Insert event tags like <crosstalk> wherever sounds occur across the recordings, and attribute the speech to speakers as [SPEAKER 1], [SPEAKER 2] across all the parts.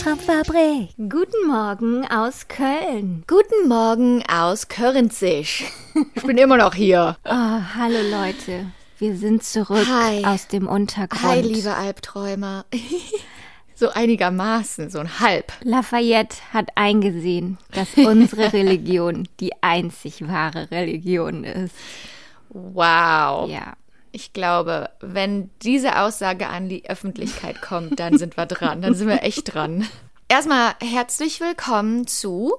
[SPEAKER 1] Albtraumfabrik.
[SPEAKER 2] Guten Morgen aus Köln.
[SPEAKER 3] Guten Morgen aus Körnzig. <laughs> Ich bin immer noch hier.
[SPEAKER 2] Oh, hallo Leute. Wir sind zurück
[SPEAKER 3] Hi.
[SPEAKER 2] aus dem Untergrund.
[SPEAKER 3] Hi, liebe Albträumer. <laughs> So einigermaßen, so ein Halb.
[SPEAKER 2] Lafayette hat eingesehen, dass unsere <laughs> Religion die einzig wahre Religion ist.
[SPEAKER 3] Wow.
[SPEAKER 2] Ja.
[SPEAKER 3] Ich glaube, wenn diese Aussage an die Öffentlichkeit kommt, dann sind wir dran. Dann sind wir echt dran. Erstmal herzlich willkommen zu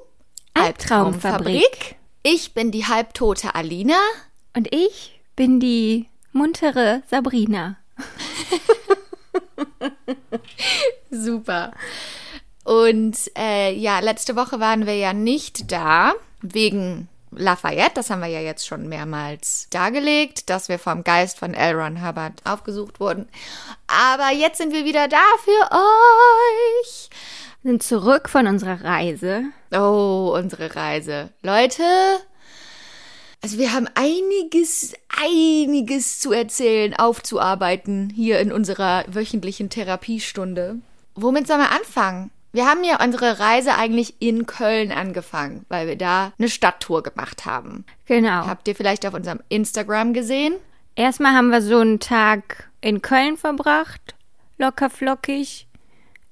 [SPEAKER 2] Albtraumfabrik.
[SPEAKER 3] Ich bin die halbtote Alina.
[SPEAKER 2] Und ich bin die muntere Sabrina. <laughs>
[SPEAKER 3] Super. Und äh, ja, letzte Woche waren wir ja nicht da wegen Lafayette. Das haben wir ja jetzt schon mehrmals dargelegt, dass wir vom Geist von L. Ron Hubbard aufgesucht wurden. Aber jetzt sind wir wieder da für euch.
[SPEAKER 2] Sind zurück von unserer Reise.
[SPEAKER 3] Oh, unsere Reise. Leute, also wir haben einiges, einiges zu erzählen, aufzuarbeiten hier in unserer wöchentlichen Therapiestunde. Womit sollen wir anfangen? Wir haben ja unsere Reise eigentlich in Köln angefangen, weil wir da eine Stadttour gemacht haben.
[SPEAKER 2] Genau.
[SPEAKER 3] Habt ihr vielleicht auf unserem Instagram gesehen?
[SPEAKER 2] Erstmal haben wir so einen Tag in Köln verbracht. Locker flockig.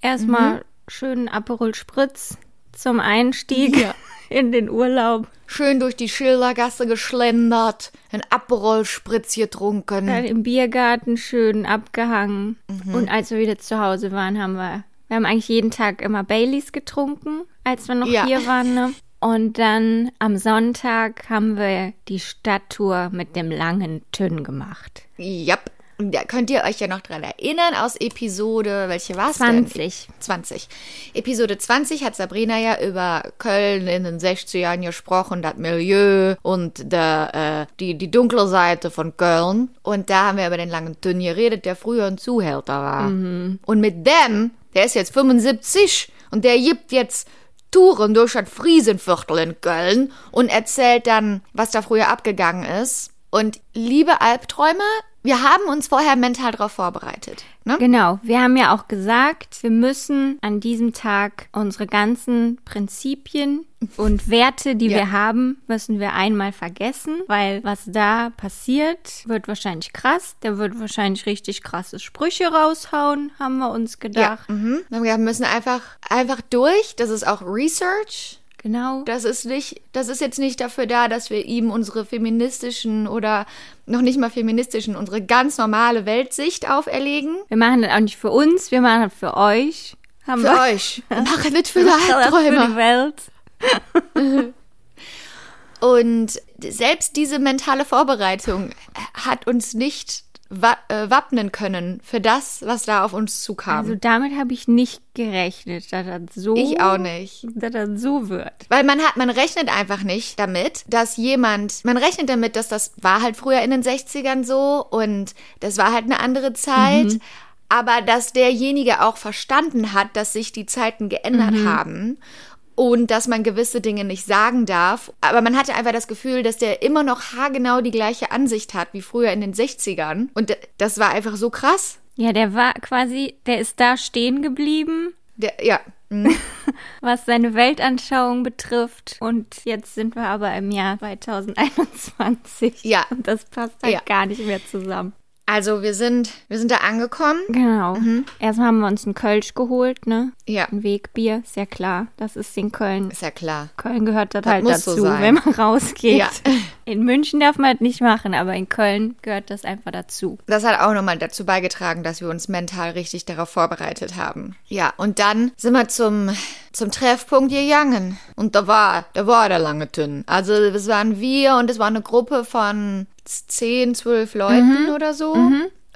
[SPEAKER 2] Erstmal schönen Aperol Spritz zum Einstieg
[SPEAKER 3] Ja. <laughs>
[SPEAKER 2] in den Urlaub.
[SPEAKER 3] Schön durch die Schildergasse geschlendert, ein Aperol-Spritz getrunken.
[SPEAKER 2] Dann im Biergarten schön abgehangen. Und als wir wieder zu Hause waren, haben wir, wir haben eigentlich jeden Tag immer Baileys getrunken, als wir noch
[SPEAKER 3] Ja.
[SPEAKER 2] hier waren. Ne? Und dann am Sonntag haben wir die Stadttour mit dem langen Tünn gemacht.
[SPEAKER 3] Yep. Und Da könnt ihr euch ja noch dran erinnern aus Episode, welche war es denn?
[SPEAKER 2] 20.
[SPEAKER 3] 20. Episode 20 hat Sabrina ja über Köln in den 60ern gesprochen, das Milieu und der, äh, die, die dunkle Seite von Köln. Und da haben wir über den langen Tünn geredet, der früher ein Zuhälter war. Und mit dem, der ist jetzt 75 und der gibt jetzt Touren durch das Friesenviertel in Köln und erzählt dann, was da früher abgegangen ist. Und liebe Albträume, wir haben uns vorher mental darauf vorbereitet. Ne?
[SPEAKER 2] Genau, wir haben ja auch gesagt, wir müssen an diesem Tag unsere ganzen Prinzipien und <laughs> Werte, die
[SPEAKER 3] Ja.
[SPEAKER 2] wir haben, müssen wir einmal vergessen, weil was da passiert, wird wahrscheinlich krass. Der wird wahrscheinlich richtig krasse Sprüche raushauen, haben wir uns
[SPEAKER 3] Ja,
[SPEAKER 2] gedacht.
[SPEAKER 3] mhm. Wir müssen einfach, einfach durch. Das ist auch Research.
[SPEAKER 2] Genau.
[SPEAKER 3] Das ist nicht, das ist jetzt nicht dafür da, dass wir ihm unsere feministischen oder noch nicht mal feministischen, unsere ganz normale Weltsicht auferlegen.
[SPEAKER 2] Wir machen das auch nicht für uns, wir machen das für euch. Haben
[SPEAKER 3] Für
[SPEAKER 2] wir
[SPEAKER 3] euch. <laughs> Wir machen nicht für die
[SPEAKER 2] das für die
[SPEAKER 3] Albträume.
[SPEAKER 2] Welt. <laughs>
[SPEAKER 3] Und selbst diese mentale Vorbereitung hat uns nicht wappnen können für das, was da auf uns zukam.
[SPEAKER 2] Also damit habe ich nicht gerechnet, dass das so,
[SPEAKER 3] ich auch nicht.
[SPEAKER 2] dass das so wird.
[SPEAKER 3] Weil man hat, man rechnet einfach nicht damit, dass jemand, man rechnet damit, dass das war halt früher in den 60ern so und das war halt eine andere Zeit. Aber dass derjenige auch verstanden hat, dass sich die Zeiten geändert haben und dass man gewisse Dinge nicht sagen darf. Aber man hatte einfach das Gefühl, dass der immer noch haargenau die gleiche Ansicht hat wie früher in den 60ern. Und das war einfach so krass.
[SPEAKER 2] Ja, der war quasi, der ist da stehen geblieben,
[SPEAKER 3] Der, ja. mhm. <laughs>
[SPEAKER 2] was seine Weltanschauung betrifft. Und jetzt sind wir aber im Jahr 2021.
[SPEAKER 3] Ja.
[SPEAKER 2] Und das passt halt
[SPEAKER 3] Ja.
[SPEAKER 2] gar nicht mehr zusammen.
[SPEAKER 3] Also wir sind, wir sind da angekommen.
[SPEAKER 2] Genau. Erstmal haben wir uns einen Kölsch geholt, ne?
[SPEAKER 3] Ja,
[SPEAKER 2] Ein Wegbier, ist ja klar. Das ist in Köln.
[SPEAKER 3] ist ja klar.
[SPEAKER 2] Köln gehört das,
[SPEAKER 3] Das
[SPEAKER 2] halt
[SPEAKER 3] so
[SPEAKER 2] dazu,
[SPEAKER 3] sein.
[SPEAKER 2] wenn man rausgeht.
[SPEAKER 3] Ja. <laughs>
[SPEAKER 2] In München darf man das nicht machen, aber in Köln gehört das einfach dazu.
[SPEAKER 3] Das hat auch nochmal dazu beigetragen, dass wir uns mental richtig darauf vorbereitet haben. Ja, und dann sind wir zum, zum Treffpunkt gegangen. Und da war, da war der lange Tünn. Also es waren wir und es war eine Gruppe von zehn, zwölf Leuten oder so.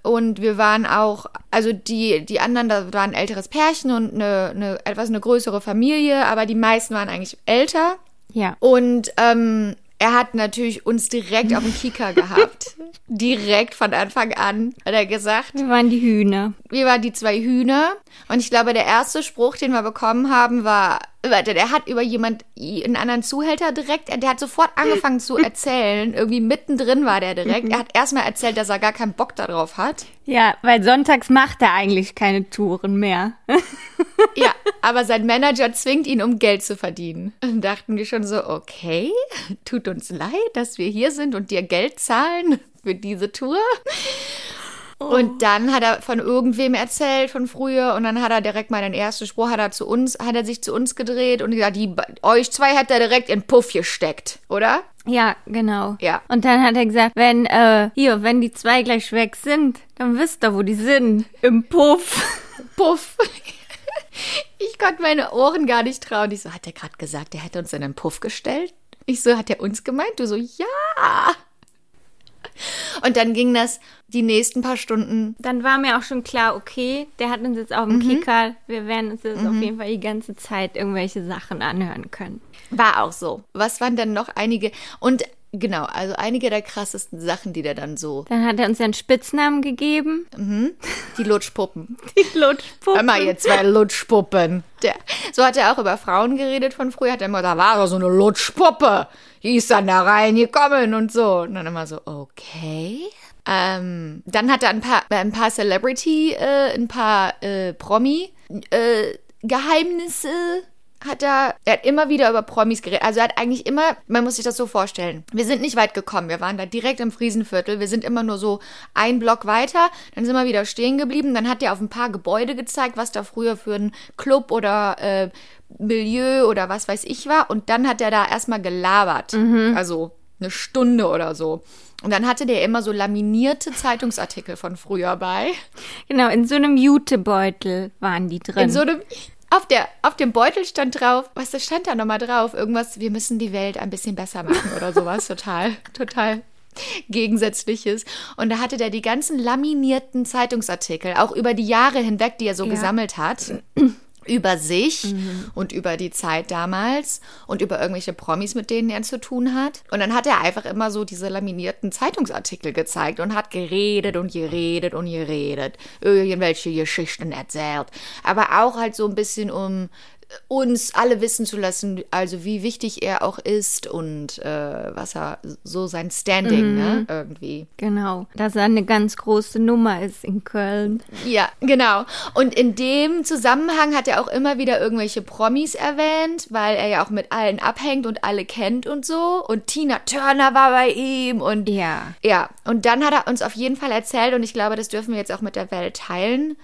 [SPEAKER 3] und wir waren auch, also die, die anderen, da war ein älteres Pärchen und eine, eine etwas eine größere Familie, aber die meisten waren eigentlich älter.
[SPEAKER 2] Ja.
[SPEAKER 3] Und ähm, er hat natürlich uns direkt auf dem Kika <laughs> gehabt. direkt von Anfang an hat er gesagt,
[SPEAKER 2] Wir waren die Hühner.
[SPEAKER 3] wir waren die zwei Hühner. Und ich glaube, der erste Spruch, den wir bekommen haben, war, warte, der hat über jemand, einen anderen Zuhälter direkt, der hat sofort angefangen zu erzählen. Irgendwie mittendrin war der direkt. Er hat erstmal erzählt, dass er gar keinen Bock darauf hat.
[SPEAKER 2] Ja, weil sonntags macht er eigentlich keine Touren mehr. <laughs>
[SPEAKER 3] Ja, aber sein Manager zwingt ihn, um Geld zu verdienen. Und dachten wir schon so, okay, tut uns leid, dass wir hier sind und dir Geld zahlen für diese Tour. Und dann hat er von irgendwem erzählt von früher und dann hat er direkt mal den ersten Spruch, hat er zu uns, hat er sich zu uns gedreht und gesagt, die, euch zwei hat er direkt in Puff gesteckt, oder?
[SPEAKER 2] Ja, genau.
[SPEAKER 3] Ja.
[SPEAKER 2] Und dann hat er gesagt, wenn, äh, hier, wenn die zwei gleich weg sind, dann wisst ihr, wo die sind. Im Puff. <laughs>
[SPEAKER 3] Puff. Ich konnte meine Ohren gar nicht trauen. Ich so, hat er gerade gesagt, er hätte uns in den Puff gestellt? Ich so, hat er uns gemeint? Du so, ja. Und dann ging das die nächsten paar Stunden.
[SPEAKER 2] Dann war mir auch schon klar, okay, der hat uns jetzt auf dem Kicker. Wir werden uns jetzt auf jeden Fall die ganze Zeit irgendwelche Sachen anhören können.
[SPEAKER 3] War auch so. Was waren dann noch einige? Und genau, also einige der krassesten Sachen, die der dann so.
[SPEAKER 2] Dann hat er uns einen Spitznamen gegeben.
[SPEAKER 3] Die Lutschpuppen. <laughs>
[SPEAKER 2] Die Lutschpuppe.
[SPEAKER 3] Hör mal, ihr zwei Lutschpuppen. Der, so hat er auch über Frauen geredet von früher. Hat er immer, da war doch so eine Lutschpuppe. Die ist dann da reingekommen und so. Und dann immer so, okay. Ähm, dann hat er ein paar, äh, ein paar Celebrity, äh, ein paar äh, Promi äh, hat er, er hat immer wieder über Promis geredet. Also er hat eigentlich immer, man muss sich das so vorstellen. Wir sind nicht weit gekommen. Wir waren da direkt im Friesenviertel. Wir sind immer nur so ein Block weiter. Dann sind wir wieder stehen geblieben. Dann hat er auf ein paar Gebäude gezeigt, was da früher für ein Club oder äh, Milieu oder was weiß ich war. Und dann hat er da erstmal gelabert. Also eine Stunde oder so. Und dann hatte der immer so laminierte Zeitungsartikel von früher bei.
[SPEAKER 2] Genau, in so einem Jutebeutel waren die drin.
[SPEAKER 3] In so einem. Auf, der, auf dem Beutel stand drauf, was da stand da nochmal drauf? Irgendwas, wir müssen die Welt ein bisschen besser machen oder sowas. total, total Gegensätzliches. Und da hatte der die ganzen laminierten Zeitungsartikel, auch über die Jahre hinweg, die er so
[SPEAKER 2] Ja.
[SPEAKER 3] gesammelt hat. Über sich und über die Zeit damals und über irgendwelche Promis, mit denen er zu tun hat. Und dann hat er einfach immer so diese laminierten Zeitungsartikel gezeigt und hat geredet und geredet und geredet. Irgendwelche Geschichten erzählt. Aber auch halt so ein bisschen um uns alle wissen zu lassen, also wie wichtig er auch ist und äh, was er so sein Standing, ne, irgendwie.
[SPEAKER 2] Genau, dass er eine ganz große Nummer ist in Köln.
[SPEAKER 3] Ja, genau. Und in dem Zusammenhang hat er auch immer wieder irgendwelche Promis erwähnt, weil er ja auch mit allen abhängt und alle kennt und so. Und Tina Turner war bei ihm und
[SPEAKER 2] Ja.
[SPEAKER 3] ja. Und dann hat er uns auf jeden Fall erzählt, und ich glaube, das dürfen wir jetzt auch mit der Welt teilen,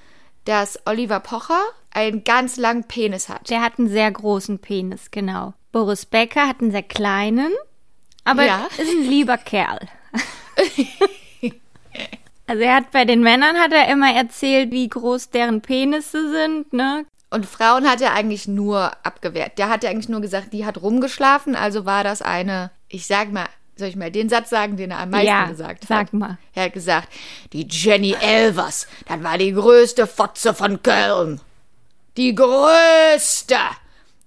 [SPEAKER 3] dass Oliver Pocher einen ganz langen Penis hat.
[SPEAKER 2] Der hat einen sehr großen Penis, genau. Boris Becker hat einen sehr kleinen, aber
[SPEAKER 3] Ja.
[SPEAKER 2] ist ein lieber Kerl. <laughs> also er hat bei den Männern hat er immer erzählt, wie groß deren Penisse sind, ne?
[SPEAKER 3] Und Frauen hat er eigentlich nur abgewehrt. Der hat ja eigentlich nur gesagt, die hat rumgeschlafen, also war das eine, ich sag mal, soll ich mal den Satz sagen, den er am meisten
[SPEAKER 2] ja,
[SPEAKER 3] gesagt hat?
[SPEAKER 2] sag mal.
[SPEAKER 3] Er hat gesagt, die Jenny Elvers, das war die größte Fotze von Köln. Die größte.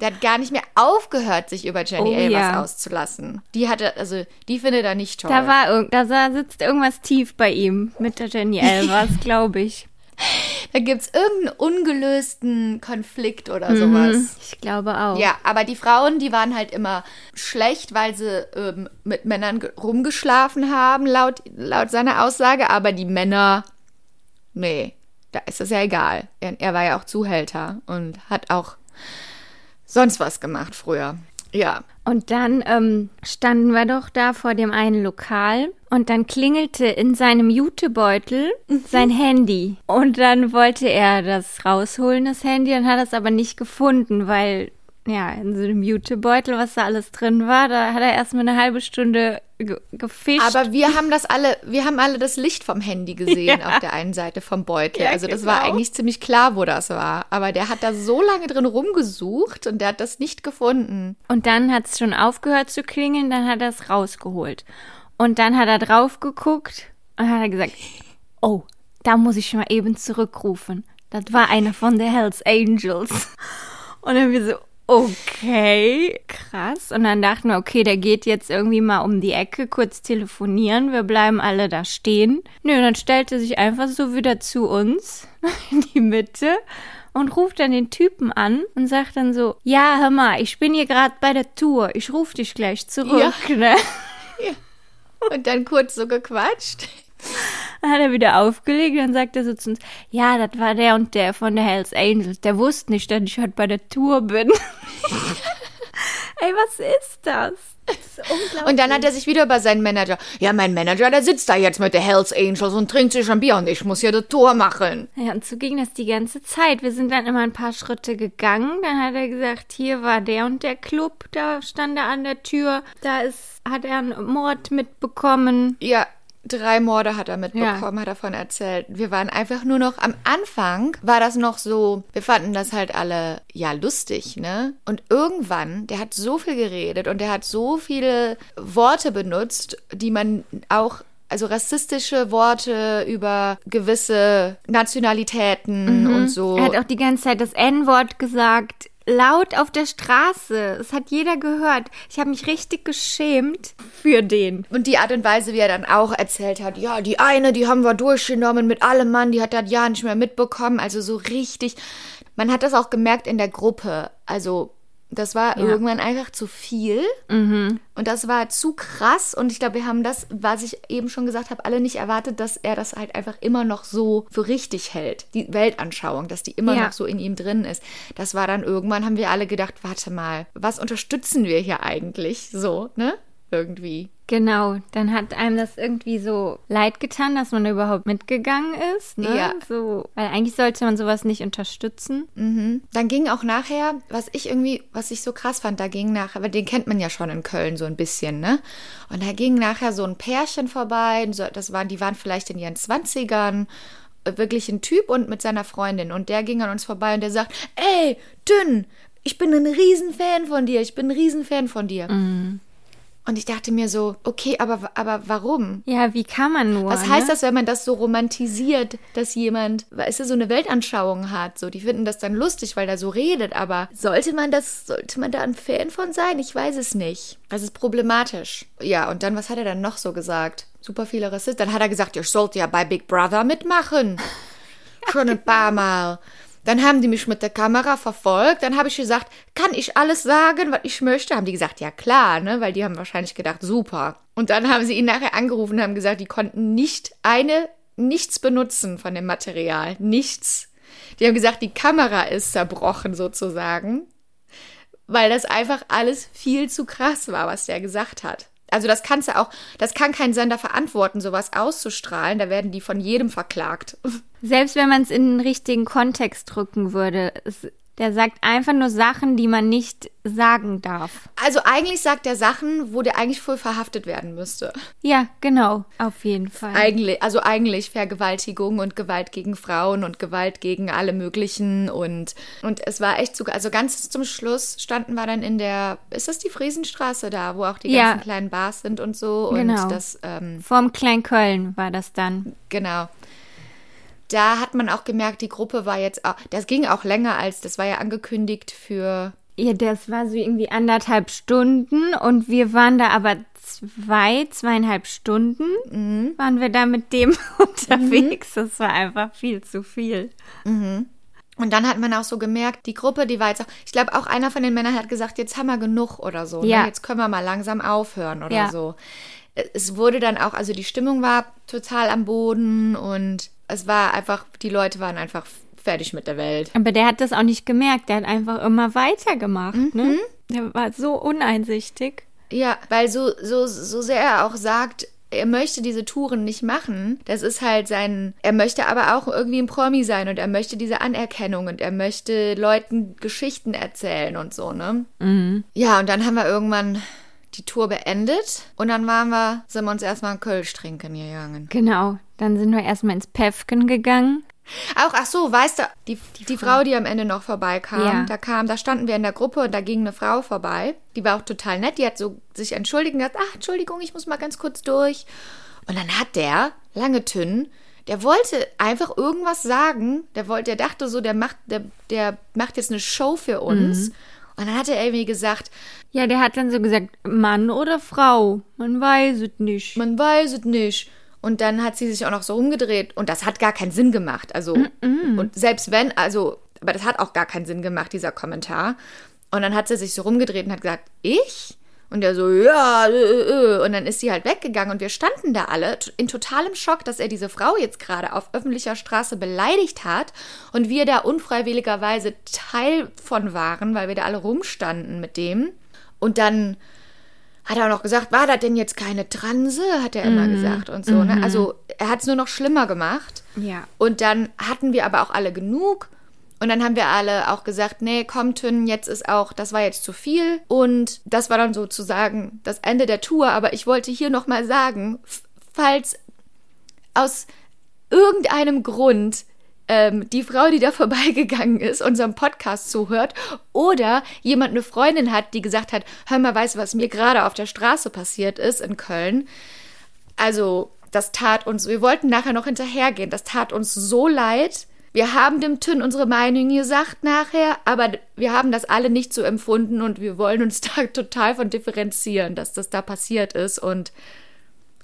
[SPEAKER 3] Der hat gar nicht mehr aufgehört, sich über Jenny
[SPEAKER 2] Oh,
[SPEAKER 3] Elvers
[SPEAKER 2] ja.
[SPEAKER 3] auszulassen. Die hatte, also, die findet er nicht toll.
[SPEAKER 2] Da war da sitzt irgendwas tief bei ihm mit der Jenny <laughs> Elvers, glaube ich.
[SPEAKER 3] Da gibt's irgendeinen ungelösten Konflikt oder
[SPEAKER 2] Mhm.
[SPEAKER 3] sowas.
[SPEAKER 2] Ich glaube auch.
[SPEAKER 3] Ja, aber die Frauen, die waren halt immer schlecht, weil sie ähm, mit Männern ge- rumgeschlafen haben, laut, laut seiner Aussage. Aber die Männer, nee, da ist das ja egal. Er, er war ja auch Zuhälter und hat auch sonst was gemacht früher. Ja.
[SPEAKER 2] Und dann ähm, standen wir doch da vor dem einen Lokal und dann klingelte in seinem Jutebeutel sein Handy. Und dann wollte er das rausholen, das Handy, und hat es aber nicht gefunden, weil, ja, in so einem Jutebeutel, was da alles drin war, da hat er erstmal eine halbe Stunde ge gefischt.
[SPEAKER 3] Aber wir haben das alle, wir haben alle das Licht vom Handy gesehen
[SPEAKER 2] Ja.
[SPEAKER 3] auf der einen Seite vom Beutel.
[SPEAKER 2] Ja,
[SPEAKER 3] also das war
[SPEAKER 2] genau.
[SPEAKER 3] eigentlich ziemlich klar, wo das war. Aber der hat da so lange drin rumgesucht und der hat das nicht gefunden.
[SPEAKER 2] Und dann hat es schon aufgehört zu klingeln, dann hat er es rausgeholt. Und dann hat er drauf geguckt und hat er gesagt, oh, da muss ich mal eben zurückrufen. Das war einer von der Hells Angels. Und dann wir so, okay, krass. Und dann dachten wir, okay, der geht jetzt irgendwie mal um die Ecke, kurz telefonieren. Wir bleiben alle da stehen. Nö, dann stellte sich einfach so wieder zu uns <laughs> in die Mitte und ruft dann den Typen an und sagt dann so, ja, hör mal, ich bin hier gerade bei der Tour. Ich ruf dich gleich zurück.
[SPEAKER 3] Ja.
[SPEAKER 2] Ne?
[SPEAKER 3] Und dann kurz so gequatscht.
[SPEAKER 2] Dann hat er wieder aufgelegt, dann sagt er so zu uns, ja, das war der und der von der Hells Angels. Der wusste nicht, dass ich heute bei der Tour bin. <laughs> Ey, was ist das? Das ist unglaublich.
[SPEAKER 3] Und dann hat er sich wieder über seinen Manager. Ja, mein Manager, der sitzt da jetzt mit der Hells Angels und trinkt sich ein Bier und ich muss hier das Tor machen.
[SPEAKER 2] Ja, und so ging das die ganze Zeit. Wir sind dann immer ein paar Schritte gegangen. Dann hat er gesagt, hier war der und der Club, da stand er an der Tür. Da ist, hat er einen Mord mitbekommen.
[SPEAKER 3] Ja, drei Morde hat er mitbekommen, hat er davon erzählt. Wir waren einfach nur noch am Anfang, war das noch so, wir fanden das halt alle, ja, lustig, ne? Und irgendwann, der hat so viel geredet und der hat so viele Worte benutzt, die man auch also rassistische Worte über gewisse Nationalitäten und so.
[SPEAKER 2] Er hat auch die ganze Zeit das N-Wort gesagt. Laut auf der Straße. Es hat jeder gehört. Ich habe mich richtig geschämt für den.
[SPEAKER 3] Und die Art und Weise, wie er dann auch erzählt hat, ja, die eine, die haben wir durchgenommen mit allem Mann, die hat das ja nicht mehr mitbekommen. Also so richtig. Man hat das auch gemerkt in der Gruppe. Also das war
[SPEAKER 2] Ja.
[SPEAKER 3] irgendwann einfach zu viel. Und das war zu krass. Und ich glaube, wir haben das, was ich eben schon gesagt habe, alle nicht erwartet, dass er das halt einfach immer noch so für richtig hält. Die Weltanschauung, dass die immer
[SPEAKER 2] Ja.
[SPEAKER 3] noch so in ihm drin ist. Das war dann irgendwann, haben wir alle gedacht, warte mal, was unterstützen wir hier eigentlich? So, ne? Irgendwie.
[SPEAKER 2] Genau, dann hat einem das irgendwie so leid getan, dass man überhaupt mitgegangen ist. Ne?
[SPEAKER 3] Ja.
[SPEAKER 2] So, weil eigentlich sollte man sowas nicht unterstützen.
[SPEAKER 3] Dann ging auch nachher, was ich irgendwie, was ich so krass fand, da ging nachher, aber den kennt man ja schon in Köln so ein bisschen, ne? Und da ging nachher so ein Pärchen vorbei, so- das waren, die waren vielleicht in ihren Zwanzigern, äh, wirklich ein Typ und mit seiner Freundin. Und der ging an uns vorbei und der sagt, ey, Dünn, ich bin ein Riesenfan von dir, ich bin ein Riesenfan von dir. Und ich dachte mir so, okay, aber, aber warum?
[SPEAKER 2] Ja, wie kann man nur?
[SPEAKER 3] Was heißt
[SPEAKER 2] ne?
[SPEAKER 3] das, wenn man das so romantisiert, dass jemand, weißt du, so eine Weltanschauung hat? So, die finden das dann lustig, weil er so redet, aber sollte man das, sollte man da ein Fan von sein? Ich weiß es nicht. Das ist problematisch. Ja, und dann, was hat er dann noch so gesagt? Super viele Rassisten. Dann hat er gesagt, ihr sollt ja bei Big Brother mitmachen. <laughs> Schon ein paar Mal. Dann haben die mich mit der Kamera verfolgt. Dann habe ich gesagt, kann ich alles sagen, was ich möchte? Haben die gesagt, ja klar, ne? Weil die haben wahrscheinlich gedacht, super. Und dann haben sie ihn nachher angerufen und haben gesagt, die konnten nicht eine, nichts benutzen von dem Material. Nichts. Die haben gesagt, die Kamera ist zerbrochen sozusagen, weil das einfach alles viel zu krass war, was der gesagt hat. Also das kannst du auch, das kann kein Sender verantworten, sowas auszustrahlen. Da werden die von jedem verklagt. <laughs>
[SPEAKER 2] Selbst wenn man es in den richtigen Kontext drücken würde, es, der sagt einfach nur Sachen, die man nicht sagen darf.
[SPEAKER 3] Also eigentlich sagt er Sachen, wo der eigentlich voll verhaftet werden müsste.
[SPEAKER 2] Ja, genau, auf jeden Fall.
[SPEAKER 3] Eigentlich, also eigentlich Vergewaltigung und Gewalt gegen Frauen und Gewalt gegen alle möglichen und und es war echt sogar, also ganz zum Schluss standen wir dann in der, ist das die Friesenstraße da, wo auch die
[SPEAKER 2] Ja.
[SPEAKER 3] ganzen kleinen Bars sind und so und
[SPEAKER 2] Genau.
[SPEAKER 3] das ähm,
[SPEAKER 2] Vorm Kleinköln war das dann.
[SPEAKER 3] Genau. Da hat man auch gemerkt, die Gruppe war jetzt auch, das ging auch länger als, das war ja angekündigt für,
[SPEAKER 2] Ja, das war so irgendwie anderthalb Stunden und wir waren da aber zwei, zweieinhalb Stunden
[SPEAKER 3] Mhm.
[SPEAKER 2] waren wir da mit dem <laughs> unterwegs. Das war einfach viel zu viel.
[SPEAKER 3] und dann hat man auch so gemerkt, die Gruppe, die war jetzt auch, ich glaube auch einer von den Männern hat gesagt, jetzt haben wir genug oder so,
[SPEAKER 2] Ja.
[SPEAKER 3] ne? jetzt können wir mal langsam aufhören oder
[SPEAKER 2] Ja.
[SPEAKER 3] so. Es wurde dann auch, also die Stimmung war total am Boden und es war einfach, die Leute waren einfach fertig mit der Welt.
[SPEAKER 2] Aber der hat das auch nicht gemerkt. Der hat einfach immer weitergemacht.
[SPEAKER 3] Mhm.
[SPEAKER 2] Ne? Der war so uneinsichtig.
[SPEAKER 3] Ja, weil so, so, so sehr er auch sagt, er möchte diese Touren nicht machen. Das ist halt sein, er möchte aber auch irgendwie ein Promi sein und er möchte diese Anerkennung und er möchte Leuten Geschichten erzählen und so, ne? Ja, und dann haben wir irgendwann die Tour beendet und dann waren wir, sind wir uns erstmal einen Kölsch trinken gegangen.
[SPEAKER 2] Genau. Dann sind wir erstmal ins Päffken gegangen.
[SPEAKER 3] Auch, ach so, weißt du, die, die, Frau, die am Ende noch vorbeikam,
[SPEAKER 2] Ja.
[SPEAKER 3] da kam, da standen wir in der Gruppe und da ging eine Frau vorbei. Die war auch total nett. Die hat so sich entschuldigt und gesagt, ach, Entschuldigung, ich muss mal ganz kurz durch. Und dann hat der, lange Tünn, der wollte einfach irgendwas sagen. Der wollte, der dachte so, der macht, der, der macht jetzt eine Show für uns. Und dann hat er irgendwie gesagt,
[SPEAKER 2] Ja, der hat dann so gesagt, Mann oder Frau, man weiß es nicht.
[SPEAKER 3] man weiß es nicht. Und dann hat sie sich auch noch so umgedreht und das hat gar keinen Sinn gemacht. Also, und selbst wenn, also, aber das hat auch gar keinen Sinn gemacht, dieser Kommentar. Und dann hat sie sich so rumgedreht und hat gesagt, ich? Und er so, ja, äh, äh. äh. und dann ist sie halt weggegangen und wir standen da alle in totalem Schock, dass er diese Frau jetzt gerade auf öffentlicher Straße beleidigt hat und wir da unfreiwilligerweise Teil von waren, weil wir da alle rumstanden mit dem. Und dann hat er auch noch gesagt, war da denn jetzt keine Transe, hat er immer gesagt und so. Ne? Also er hat es nur noch schlimmer gemacht.
[SPEAKER 2] Ja.
[SPEAKER 3] Und dann hatten wir aber auch alle genug. Und dann haben wir alle auch gesagt, nee, komm, Tün, jetzt ist auch, das war jetzt zu viel. Und das war dann sozusagen das Ende der Tour. Aber ich wollte hier nochmal sagen, falls aus irgendeinem Grund ähm, die Frau, die da <laughs> vorbeigegangen ist, unserem Podcast zuhört oder jemand eine Freundin hat, die gesagt hat, hör mal, weißt du, was mir gerade auf der Straße passiert ist in Köln? Also, das tat uns, wir wollten nachher noch hinterhergehen, das tat uns so leid. Wir haben dem Tünn unsere Meinung gesagt nachher, aber wir haben das alle nicht so empfunden und wir wollen uns <laughs> da total von differenzieren, dass das da passiert ist. Und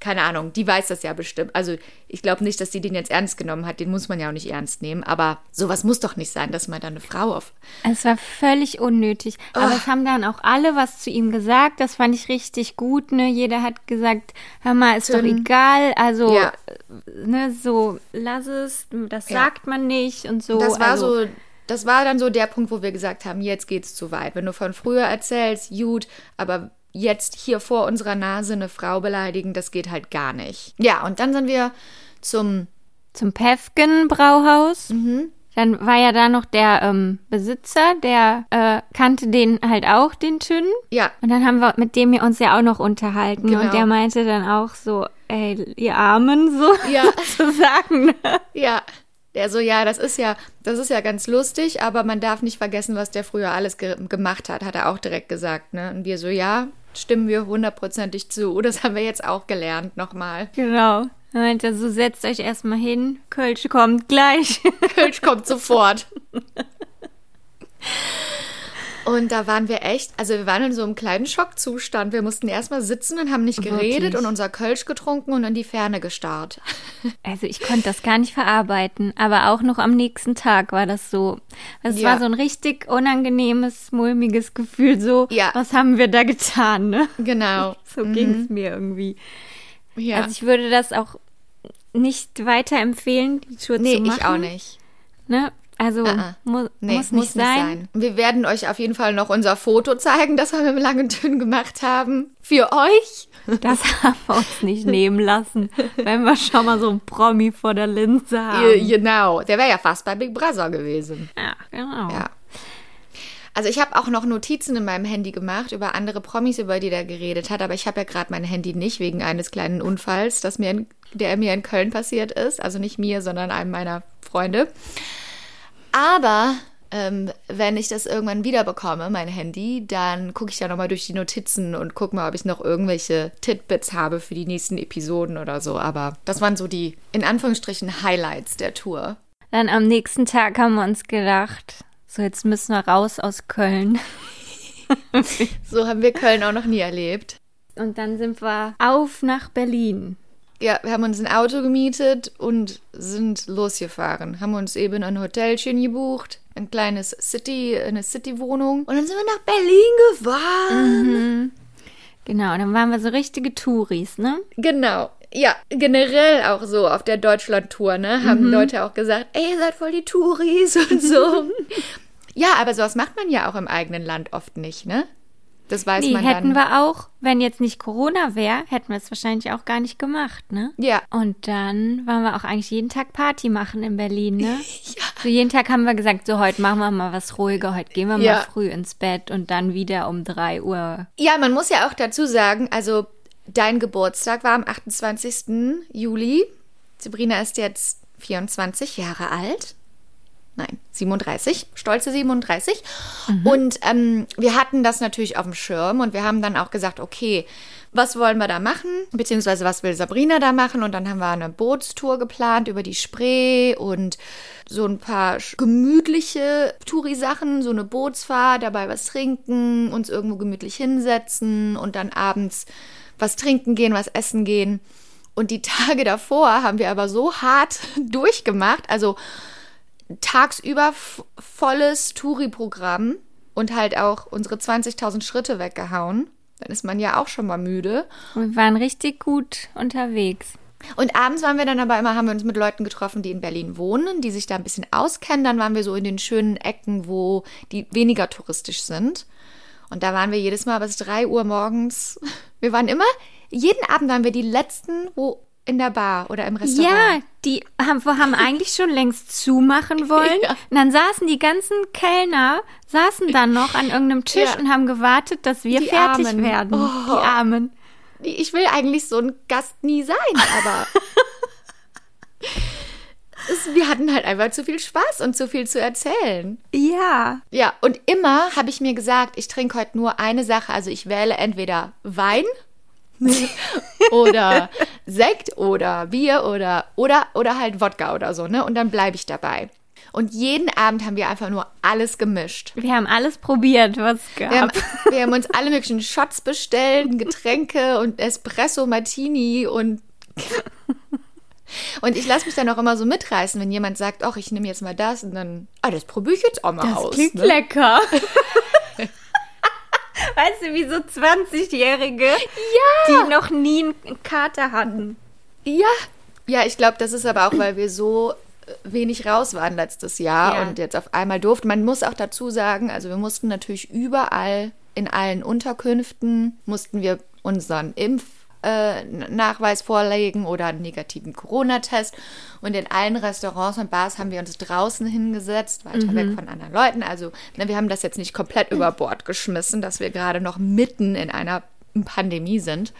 [SPEAKER 3] keine Ahnung, die weiß das ja bestimmt. Also ich glaube nicht, dass sie den jetzt ernst genommen hat. Den muss man ja auch nicht ernst nehmen. Aber sowas muss doch nicht sein, dass man da eine Frau auf.
[SPEAKER 2] Es war völlig unnötig. Aber es haben dann auch alle was zu ihm gesagt. Das fand ich richtig gut. Ne? Jeder hat gesagt, hör mal, ist doch
[SPEAKER 3] Tim.
[SPEAKER 2] egal. Also,
[SPEAKER 3] Ja.
[SPEAKER 2] ne, so, lass es, das
[SPEAKER 3] Ja.
[SPEAKER 2] sagt man nicht und so.
[SPEAKER 3] Das war
[SPEAKER 2] also,
[SPEAKER 3] so. Das war dann so der Punkt, wo wir gesagt haben, jetzt geht's zu weit. Wenn du von früher erzählst, gut, aber jetzt hier vor unserer Nase eine Frau beleidigen, das geht halt gar nicht. Ja, und dann sind wir zum
[SPEAKER 2] Zum Pefken Brauhaus.
[SPEAKER 3] Mhm.
[SPEAKER 2] Dann war ja da noch der ähm, Besitzer, der äh, kannte den halt auch, den Tünn.
[SPEAKER 3] ja,
[SPEAKER 2] Und dann haben wir mit dem wir uns ja auch noch unterhalten.
[SPEAKER 3] Genau.
[SPEAKER 2] Und der meinte dann auch so, ey, ihr Armen, so
[SPEAKER 3] Ja. <laughs>
[SPEAKER 2] zu sagen. Ne?
[SPEAKER 3] Ja, der so, ja, das ist ja, das ist ja ganz lustig, aber man darf nicht vergessen, was der früher alles ge gemacht hat, hat er auch direkt gesagt, ne? Und wir so, ja, stimmen wir hundertprozentig zu. Das haben wir jetzt auch gelernt nochmal.
[SPEAKER 2] Genau. Er meinte, so setzt euch erstmal hin, Kölsch kommt gleich.
[SPEAKER 3] Kölsch kommt sofort. <laughs> Und da waren wir echt, also wir waren in so einem kleinen Schockzustand. Wir mussten erstmal sitzen und haben nicht geredet
[SPEAKER 2] Wirklich?
[SPEAKER 3] und unser Kölsch getrunken und in die Ferne gestarrt. <laughs>
[SPEAKER 2] Also ich konnte das gar nicht verarbeiten, aber auch noch am nächsten Tag war das so. Es
[SPEAKER 3] Ja.
[SPEAKER 2] war so ein richtig unangenehmes, mulmiges Gefühl, so,
[SPEAKER 3] Ja.
[SPEAKER 2] was haben wir da getan, ne?
[SPEAKER 3] Genau. <laughs>
[SPEAKER 2] So ging es mir irgendwie.
[SPEAKER 3] Ja.
[SPEAKER 2] Also ich würde das auch nicht weiterempfehlen, die Tour
[SPEAKER 3] nee,
[SPEAKER 2] zu machen.
[SPEAKER 3] ich auch nicht.
[SPEAKER 2] Ne? Also
[SPEAKER 3] Ah, ah.
[SPEAKER 2] mu
[SPEAKER 3] Nee,
[SPEAKER 2] muss nicht sein.
[SPEAKER 3] Wir werden euch auf jeden Fall noch unser Foto zeigen, das wir mit langen Tönen gemacht haben. Für euch.
[SPEAKER 2] Das haben wir uns nicht <laughs> nehmen lassen, wenn wir schon mal so einen Promi vor der Linse haben.
[SPEAKER 3] Genau. Der wäre ja fast bei Big Brother gewesen.
[SPEAKER 2] Ja, genau.
[SPEAKER 3] Ja. Also ich habe auch noch Notizen in meinem Handy gemacht über andere Promis, über die der geredet hat, aber ich habe ja gerade mein Handy nicht wegen eines kleinen Unfalls, das mir in, der mir in Köln passiert ist. Also nicht mir, sondern einem meiner Freunde. Aber ähm, wenn ich das irgendwann wieder bekomme, mein Handy, dann gucke ich da nochmal durch die Notizen und gucke mal, ob ich noch irgendwelche Titbits habe für die nächsten Episoden oder so. Aber das waren so die, in Anführungsstrichen, Highlights der Tour.
[SPEAKER 2] Dann am nächsten Tag haben wir uns gedacht, so jetzt müssen wir raus aus Köln. <laughs>
[SPEAKER 3] So haben wir Köln auch noch nie erlebt.
[SPEAKER 2] Und dann sind wir auf nach Berlin.
[SPEAKER 3] Ja, wir haben uns ein Auto gemietet und sind losgefahren. Haben uns eben ein Hotelchen gebucht, ein kleines City, eine City-Wohnung. Und dann sind wir nach Berlin gefahren.
[SPEAKER 2] Genau, dann waren wir so richtige Touris, ne?
[SPEAKER 3] Genau. Ja, generell auch so auf der Deutschland-Tour, ne? Haben Leute auch gesagt, ey, ihr seid voll die Touris und so. <laughs> ja, aber sowas macht man ja auch im eigenen Land oft nicht, ne? Das weiß
[SPEAKER 2] Nee,
[SPEAKER 3] man
[SPEAKER 2] hätten
[SPEAKER 3] dann.
[SPEAKER 2] wir auch, wenn jetzt nicht Corona wäre, hätten wir es wahrscheinlich auch gar nicht gemacht, ne?
[SPEAKER 3] Ja.
[SPEAKER 2] Und dann waren wir auch eigentlich jeden Tag Party machen in Berlin, ne? <laughs> So jeden Tag haben wir gesagt, so heute machen wir mal was ruhiger, heute gehen wir
[SPEAKER 3] Ja.
[SPEAKER 2] mal früh ins Bett und dann wieder um drei Uhr.
[SPEAKER 3] Ja, man muss ja auch dazu sagen, also dein Geburtstag war am 28. Juli. Sabrina ist jetzt 24 Jahre alt. Nein, 37, stolze 37. Und ähm, wir hatten das natürlich auf dem Schirm und wir haben dann auch gesagt, okay, was wollen wir da machen? Beziehungsweise was will Sabrina da machen? Und dann haben wir eine Bootstour geplant über die Spree und so ein paar gemütliche Touri-Sachen, so eine Bootsfahrt, dabei was trinken, uns irgendwo gemütlich hinsetzen und dann abends was trinken gehen, was essen gehen. Und die Tage davor haben wir aber so hart <laughs> durchgemacht, also tagsüber volles Touri-Programm und halt auch unsere 20.000 Schritte weggehauen. Dann ist man ja auch schon mal müde.
[SPEAKER 2] Wir waren richtig gut unterwegs.
[SPEAKER 3] Und abends waren wir dann aber immer, haben wir uns mit Leuten getroffen, die in Berlin wohnen, die sich da ein bisschen auskennen. Dann waren wir so in den schönen Ecken, wo die weniger touristisch sind. Und da waren wir jedes Mal bis drei Uhr morgens. Wir waren immer, jeden Abend waren wir die letzten, wo in der Bar oder im
[SPEAKER 2] Ja,
[SPEAKER 3] Restaurant.
[SPEAKER 2] die haben, haben eigentlich schon längst zumachen <laughs> wollen.
[SPEAKER 3] Ja.
[SPEAKER 2] Und dann saßen die ganzen Kellner, saßen dann noch an irgendeinem Tisch
[SPEAKER 3] Ja.
[SPEAKER 2] und haben gewartet, dass wir
[SPEAKER 3] Die
[SPEAKER 2] fertig
[SPEAKER 3] Armen.
[SPEAKER 2] werden.
[SPEAKER 3] Oh.
[SPEAKER 2] Die Armen.
[SPEAKER 3] Ich will eigentlich so ein Gast nie sein, aber <laughs> es, wir hatten halt einfach zu viel Spaß und zu viel zu erzählen.
[SPEAKER 2] Ja.
[SPEAKER 3] Ja, und immer habe ich mir gesagt, ich trinke heute nur eine Sache. Also ich wähle entweder Wein <laughs> oder Sekt oder Bier oder, oder, oder halt Wodka oder so, ne? Und dann bleibe ich dabei. Und jeden Abend haben wir einfach nur alles gemischt.
[SPEAKER 2] Wir haben alles probiert, was gab.
[SPEAKER 3] Wir haben, wir haben uns alle möglichen Shots bestellt, Getränke und Espresso Martini und <laughs> und ich lasse mich dann auch immer so mitreißen, wenn jemand sagt, ach, ich nehme jetzt mal das und dann, ah, das probiere ich jetzt auch mal
[SPEAKER 2] das
[SPEAKER 3] aus.
[SPEAKER 2] klingt
[SPEAKER 3] ne?
[SPEAKER 2] lecker. <laughs> weißt du, wie so 20-Jährige, die noch nie einen Kater hatten.
[SPEAKER 3] Ja, ja, ich glaube, das ist aber auch, weil wir so äh, wenig raus waren letztes Jahr
[SPEAKER 2] Ja.
[SPEAKER 3] und jetzt auf einmal durften. Man muss auch dazu sagen, also wir mussten natürlich überall in allen Unterkünften mussten wir unseren Impfnachweis äh, Nachweis vorlegen oder einen negativen Corona-Test. Und in allen Restaurants und Bars haben wir uns draußen hingesetzt, weiter weg von anderen Leuten. Also ne, wir haben das jetzt nicht komplett über Bord geschmissen, dass wir gerade noch mitten in einer Pandemie sind.